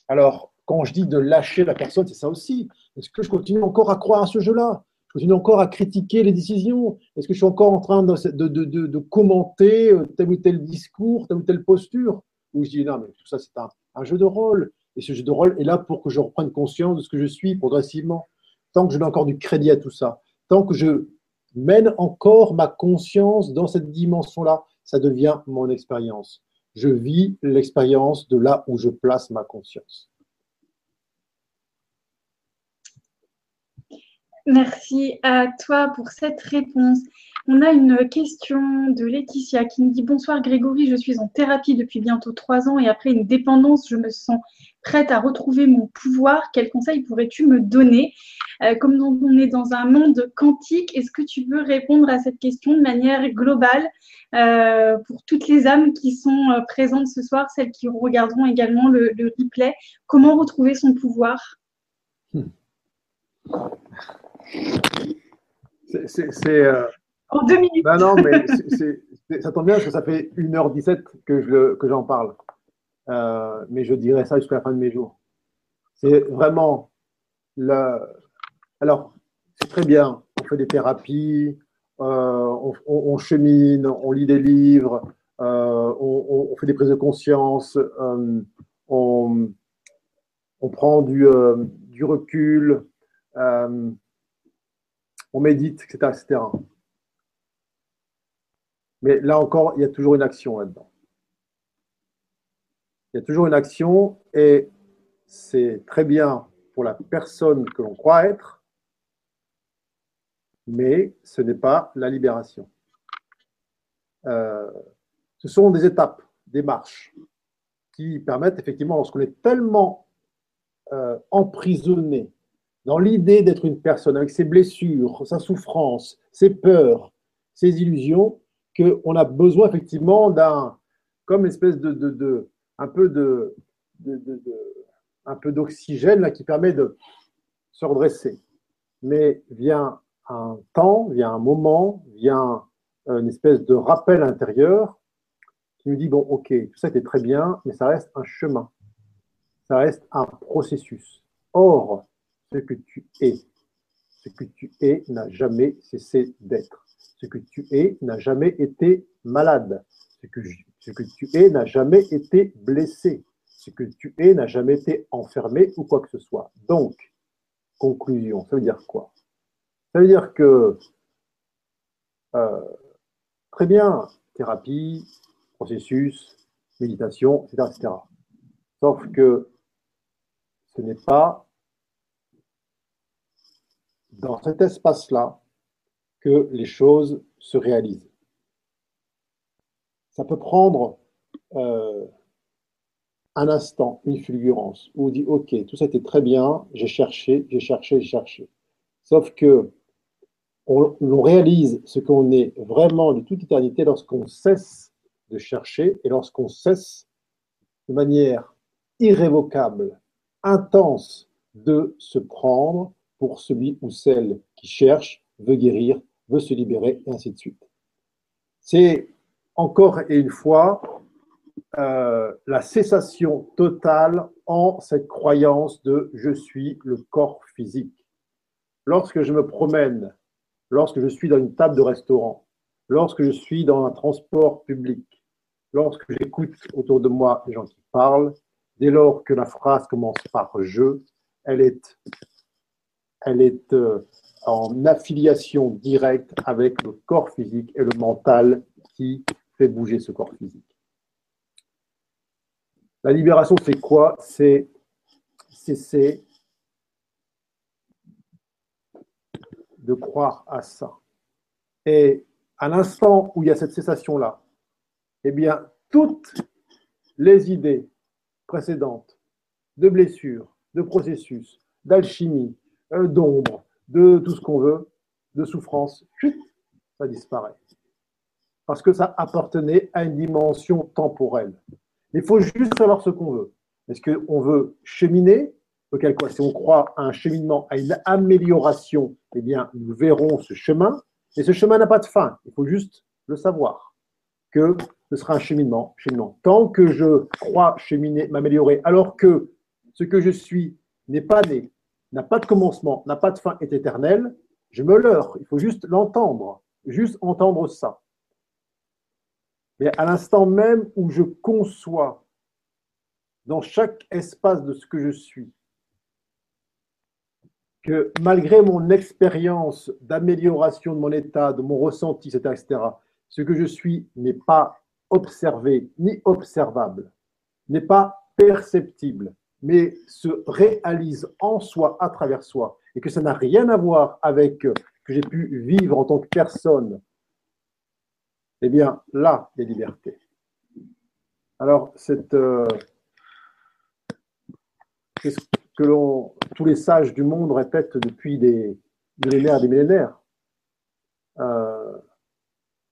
Alors, quand je dis de lâcher la personne, c'est ça aussi. Est-ce que je continue encore à croire à ce jeu-là? Je continue encore à critiquer les décisions? Est-ce que je suis encore en train de, commenter euh, tel ou tel discours, telle ou telle posture? Ou je dis non, mais tout ça, c'est un, un jeu de rôle. Et ce jeu de rôle est là pour que je reprenne conscience de ce que je suis progressivement. Tant que je donne encore du crédit à tout ça, tant que je mène encore ma conscience dans cette dimension-là, ça devient mon expérience. Je vis l'expérience de là où je place ma conscience. Merci à toi pour cette réponse. On a une question de Laetitia qui nous dit Bonsoir Grégory, je suis en thérapie depuis bientôt trois ans et après une dépendance, je me sens prête à retrouver mon pouvoir. Quels conseils pourrais-tu me donner? Euh, Comme on est dans un monde quantique, est-ce que tu peux répondre à cette question de manière globale euh, pour toutes les âmes qui sont euh, présentes ce soir, celles qui regarderont également le, replay? Comment retrouver son pouvoir? Hmm. C'est en deux minutes. Ben non, mais ça tombe bien parce que ça fait 1h17 que, que j'en parle. Euh, mais je dirais ça jusqu'à la fin de mes jours. C'est vraiment le. Alors, c'est très bien, on fait des thérapies, euh, on, chemine, on lit des livres, euh, on, fait des prises de conscience, on, prend du, du recul, on médite, etc., etc. Mais là encore, il y a toujours une action là-dedans. Il y a toujours une action et c'est très bien pour la personne que l'on croit être, mais ce n'est pas la libération. Euh, ce sont des étapes, des marches qui permettent effectivement, lorsqu'on est tellement euh, emprisonné dans l'idée d'être une personne avec ses blessures, sa souffrance, ses peurs, ses illusions, qu'on a besoin effectivement d'un, comme espèce de, de, un peu de, un peu d'oxygène qui permet de se redresser. Mais vient un temps, vient un moment, vient une espèce de rappel intérieur qui nous dit bon, ok, tout ça était très bien, mais ça reste un chemin, ça reste un processus. Or, ce que tu es, ce que tu es n'a jamais cessé d'être. Ce que tu es n'a jamais été malade. Ce que, ce que tu es n'a jamais été blessé. Ce que tu es n'a jamais été enfermé ou quoi que ce soit. Donc, conclusion, ça veut dire quoi? Ça veut dire que, euh, très bien, thérapie, processus, méditation, etc. etc. Sauf que ce n'est pas dans cet espace-là que les choses se réalisent. Ça peut prendre euh, un instant, une fulgurance, où on dit Ok, tout ça était très bien, j'ai cherché, j'ai cherché, j'ai cherché. Sauf que on, réalise ce qu'on est vraiment de toute éternité lorsqu'on cesse de chercher et lorsqu'on cesse de manière irrévocable, intense, de se prendre pour celui ou celle qui cherche, veut guérir, veut se libérer, et ainsi de suite. C'est encore et une fois euh, la cessation totale en cette croyance de je suis le corps physique. Lorsque je me promène, lorsque je suis dans une table de restaurant, lorsque je suis dans un transport public, lorsque j'écoute autour de moi les gens qui parlent, dès lors que la phrase commence par je, elle est, elle est euh, en affiliation directe avec le corps physique et le mental qui fait bouger ce corps physique. La libération, c'est quoi? C'est cesser de croire à ça. Et à l'instant où il y a cette cessation-là, eh bien, toutes les idées précédentes de blessures, de processus, d'alchimie, d'ombre, de tout ce qu'on veut, de souffrance, chut, ça disparaît. Parce que ça appartenait à une dimension temporelle. Il faut juste savoir ce qu'on veut. Est-ce qu'on veut cheminer? Auquel quoi, si on croit à un cheminement, à une amélioration, eh bien, nous verrons ce chemin. Et ce chemin n'a pas de fin. Il faut juste le savoir. Que ce sera un cheminement, cheminement. Tant que je crois cheminer, m'améliorer, alors que ce que je suis n'est pas né, n'a pas de commencement, n'a pas de fin, est éternel, je me leurre. Il faut juste l'entendre, juste entendre ça. Mais à l'instant même où je conçois dans chaque espace de ce que je suis, que malgré mon expérience d'amélioration de mon état, de mon ressenti, etc., ce que je suis n'est pas observé ni observable, n'est pas perceptible, mais se réalise en soi, à travers soi, et que ça n'a rien à voir avec euh, que j'ai pu vivre en tant que personne, eh bien, là, des libertés. Alors, euh, c'est ce que tous les sages du monde répètent depuis des millénaires et des millénaires. Euh,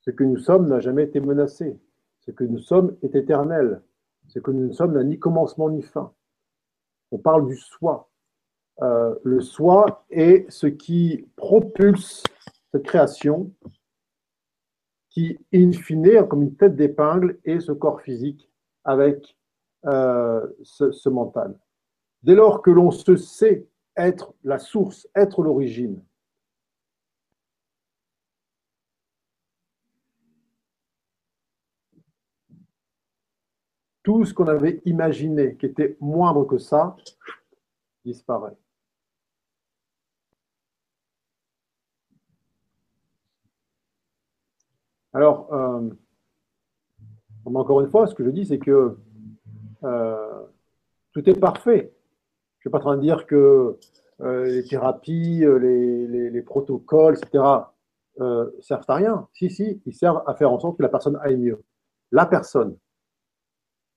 ce que nous sommes n'a jamais été menacé. Ce que nous sommes est éternel. Ce que nous sommes n'a ni commencement ni fin. On parle du soi. Euh, le soi est ce qui propulse cette création, qui, in fine, comme une tête d'épingle, est ce corps physique avec euh, ce mental. Dès lors que l'on se sait être la source, être l'origine, tout ce qu'on avait imaginé qui était moindre que ça disparaît. Alors, euh, encore une fois, ce que je dis, c'est que euh, tout est parfait. Je ne suis pas en train de dire que euh, les thérapies, les, les, protocoles, etc., servent à rien. Si, si, ils servent à faire en sorte que la personne aille mieux. La personne,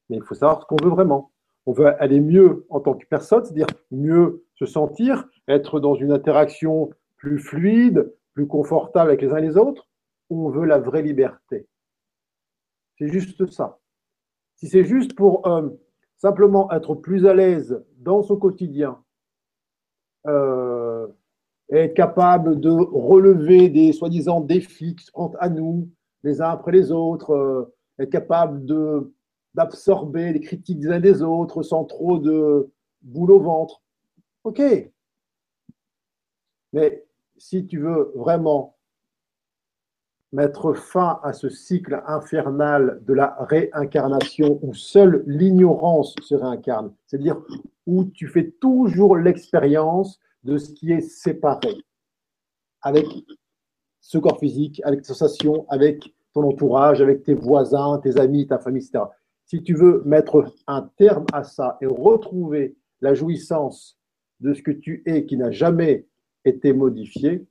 mais il faut savoir ce qu'on veut vraiment. On veut aller mieux en tant que personne, c'est-à-dire mieux se sentir, être dans une interaction plus fluide, plus confortable avec les uns et les autres. On veut la vraie liberté. C'est juste ça. Si c'est juste pour euh, simplement être plus à l'aise dans son quotidien, euh, être capable de relever des soi-disant défis qui se prennent à nous les uns après les autres, euh, être capable de d'absorber les critiques des uns des autres sans trop de boule au ventre. Ok. Mais si tu veux vraiment mettre fin à ce cycle infernal de la réincarnation où seule l'ignorance se réincarne, c'est-à-dire où tu fais toujours l'expérience de ce qui est séparé avec ce corps physique, avec tes sensations, avec ton entourage, avec tes voisins, tes amis, ta famille, etc si tu veux mettre un terme à ça et retrouver la jouissance de ce que tu es qui n'a jamais été modifié,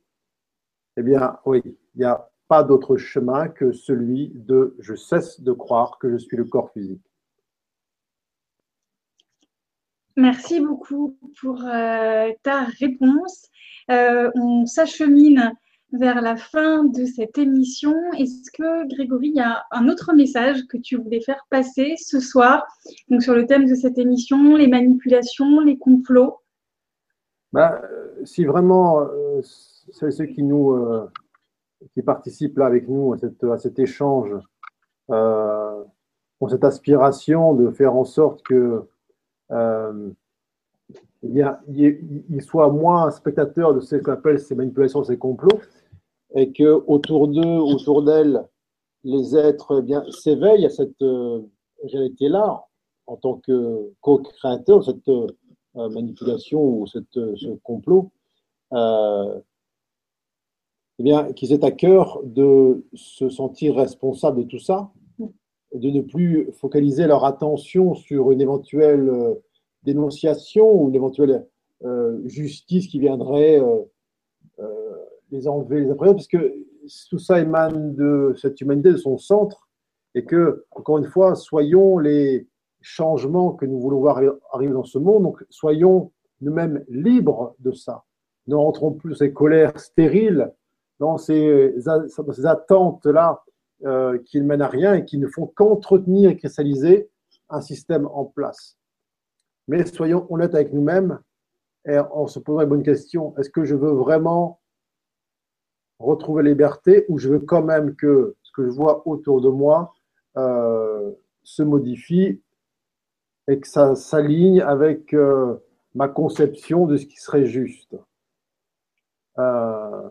eh bien, oui, il n'y a pas d'autre chemin que celui de je cesse de croire que je suis le corps physique. Merci beaucoup pour euh, ta réponse. Euh, on s'achemine vers la fin de cette émission. Est-ce que Grégory, il y a un autre message que tu voulais faire passer ce soir donc sur le thème de cette émission, les manipulations, les complots? Bah, Si vraiment euh, ceux qui nous euh, qui participent là avec nous à, cet échange euh, ont cette aspiration de faire en sorte que euh, eh il, soit moins spectateur de ce qu'on appelle ces manipulations, ces complots, et que autour d'eux, autour d'elles, les êtres eh bien s'éveillent à cette euh, réalité-là en tant que co-créateur cette euh, manipulation ou cette, euh, ce complot. Euh, eh bien, qu'ils aient à cœur de se sentir responsable de tout ça, de ne plus focaliser leur attention sur une éventuelle dénonciation ou une éventuelle justice qui viendrait les enlever, les appréhender, parce que tout ça émane de cette humanité, de son centre, et que, encore une fois, soyons les changements que nous voulons voir arriver dans ce monde, donc soyons nous-mêmes libres de ça. ne rentrons plus dans ces colères stériles, dans ces, ces attentes-là euh, qui ne mènent à rien et qui ne font qu'entretenir et cristalliser un système en place. Mais soyons honnêtes avec nous-mêmes et on se posera une bonne question. Est-ce que je veux vraiment retrouver liberté ou je veux quand même que ce que je vois autour de moi euh, se modifie et que ça s'aligne avec euh, ma conception de ce qui serait juste. Euh,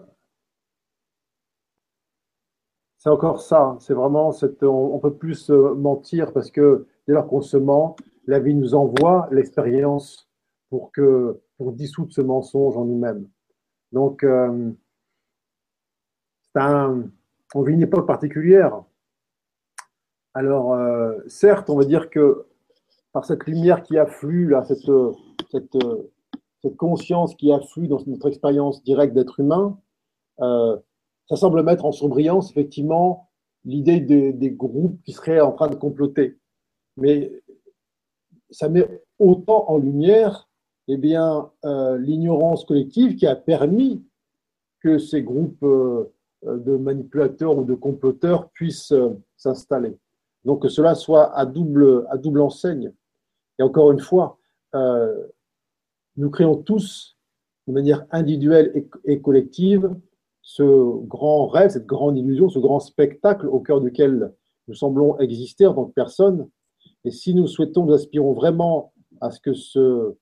c'est encore ça, c'est vraiment cette, on, peut plus mentir parce que dès lors qu'on se ment, la vie nous envoie l'expérience pour que pour dissoudre ce mensonge en nous-mêmes. Donc, on vit une époque particulière. Alors, euh, certes, on va dire que par cette lumière qui afflue, là, cette, cette, conscience qui afflue dans notre expérience directe d'être humain, euh, ça semble mettre en surbrillance effectivement l'idée des, groupes qui seraient en train de comploter. Mais ça met autant en lumière eh bien, euh, l'ignorance collective qui a permis que ces groupes euh, de manipulateurs ou de comploteurs puissent euh, s'installer. Donc que cela soit à double, à double enseigne. Et encore une fois, nous créons tous, de manière individuelle et, collective, ce grand rêve, cette grande illusion, ce grand spectacle au cœur duquel nous semblons exister en tant que personnes. Et si nous souhaitons, nous aspirons vraiment à ce que ce,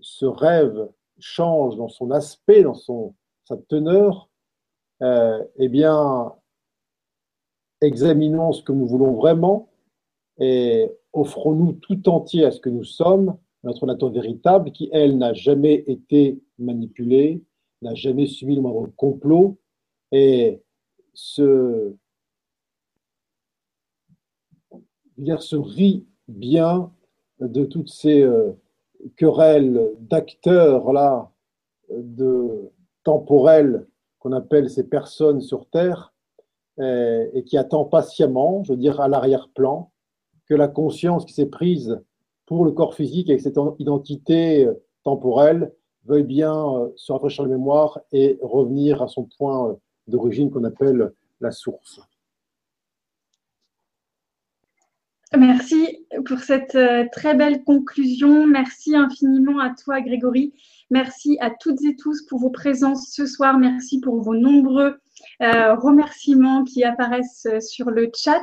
ce rêve change dans son aspect, dans son, sa teneur, euh, eh bien, examinons ce que nous voulons vraiment et offrons-nous tout entier à ce que nous sommes, notre nature véritable, qui, elle, n'a jamais été manipulée, n'a jamais subi le moindre complot, et se, se rit bien de toutes ces euh, querelles d'acteurs là, de temporels qu'on appelle ces personnes sur Terre, et, qui attend patiemment, je veux dire à l'arrière-plan, que la conscience qui s'est prise pour le corps physique avec cette identité temporelle veuille bien euh, se rafraîchir la mémoire et revenir à son point euh, d'origine qu'on appelle la source. Merci pour cette euh, très belle conclusion. Merci infiniment à toi, Grégory. Merci à toutes et tous pour vos présences ce soir. Merci pour vos nombreux euh, remerciements qui apparaissent euh, sur le chat.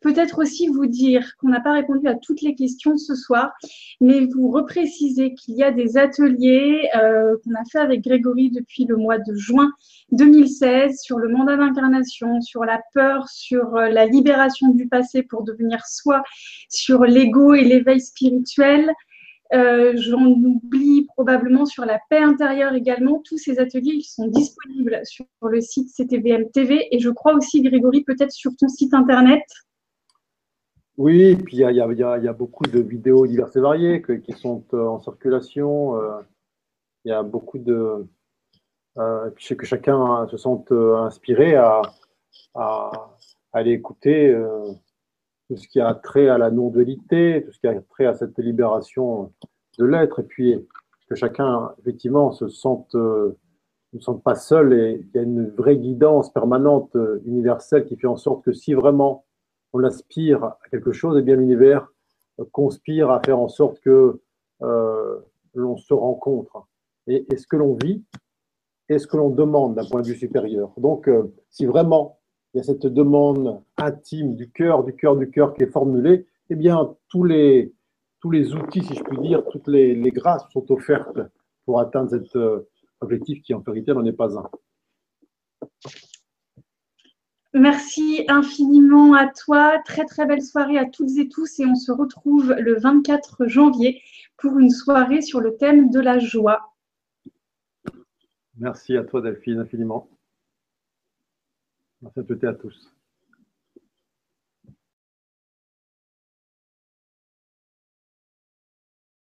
Peut-être aussi vous dire qu'on n'a pas répondu à toutes les questions ce soir, mais vous repréciser qu'il y a des ateliers euh, qu'on a fait avec Grégory depuis le mois de juin 2016 sur le mandat d'incarnation, sur la peur, sur la libération du passé pour devenir soi, sur l'ego et l'éveil spirituel. Euh, j'en oublie probablement sur la paix intérieure également. Tous ces ateliers, ils sont disponibles sur le site CTVM TV et je crois aussi, Grégory, peut-être sur ton site internet. Oui, puis il y, a, beaucoup de vidéos diverses et variées qui sont euh, en circulation. Euh, il y a beaucoup de. je sais que chacun se sent inspiré à, à, aller écouter tout ce qui a trait à la non-dualité, tout ce qui a trait à cette libération de l'être, et puis que chacun, effectivement, se sente, euh, ne se sente pas seul et qu'il y a une vraie guidance permanente, euh, universelle, qui fait en sorte que si vraiment on aspire à quelque chose, eh bien l'univers conspire à faire en sorte que euh, l'on se rencontre. Et, et, ce que l'on vit est ce que l'on demande d'un point de vue supérieur. Donc, si vraiment il y a cette demande intime du cœur, du cœur, du cœur qui est formulée, eh bien, tous les, tous les outils, si je puis dire, toutes les, les grâces sont offertes pour atteindre cet euh, objectif qui, en vérité, n'en est pas un. Merci infiniment à toi. Très, très belle soirée à toutes et tous. Et on se retrouve le 24 janvier pour une soirée sur le thème de la joie. Merci à toi, Delphine, infiniment. Merci à toutes et à tous.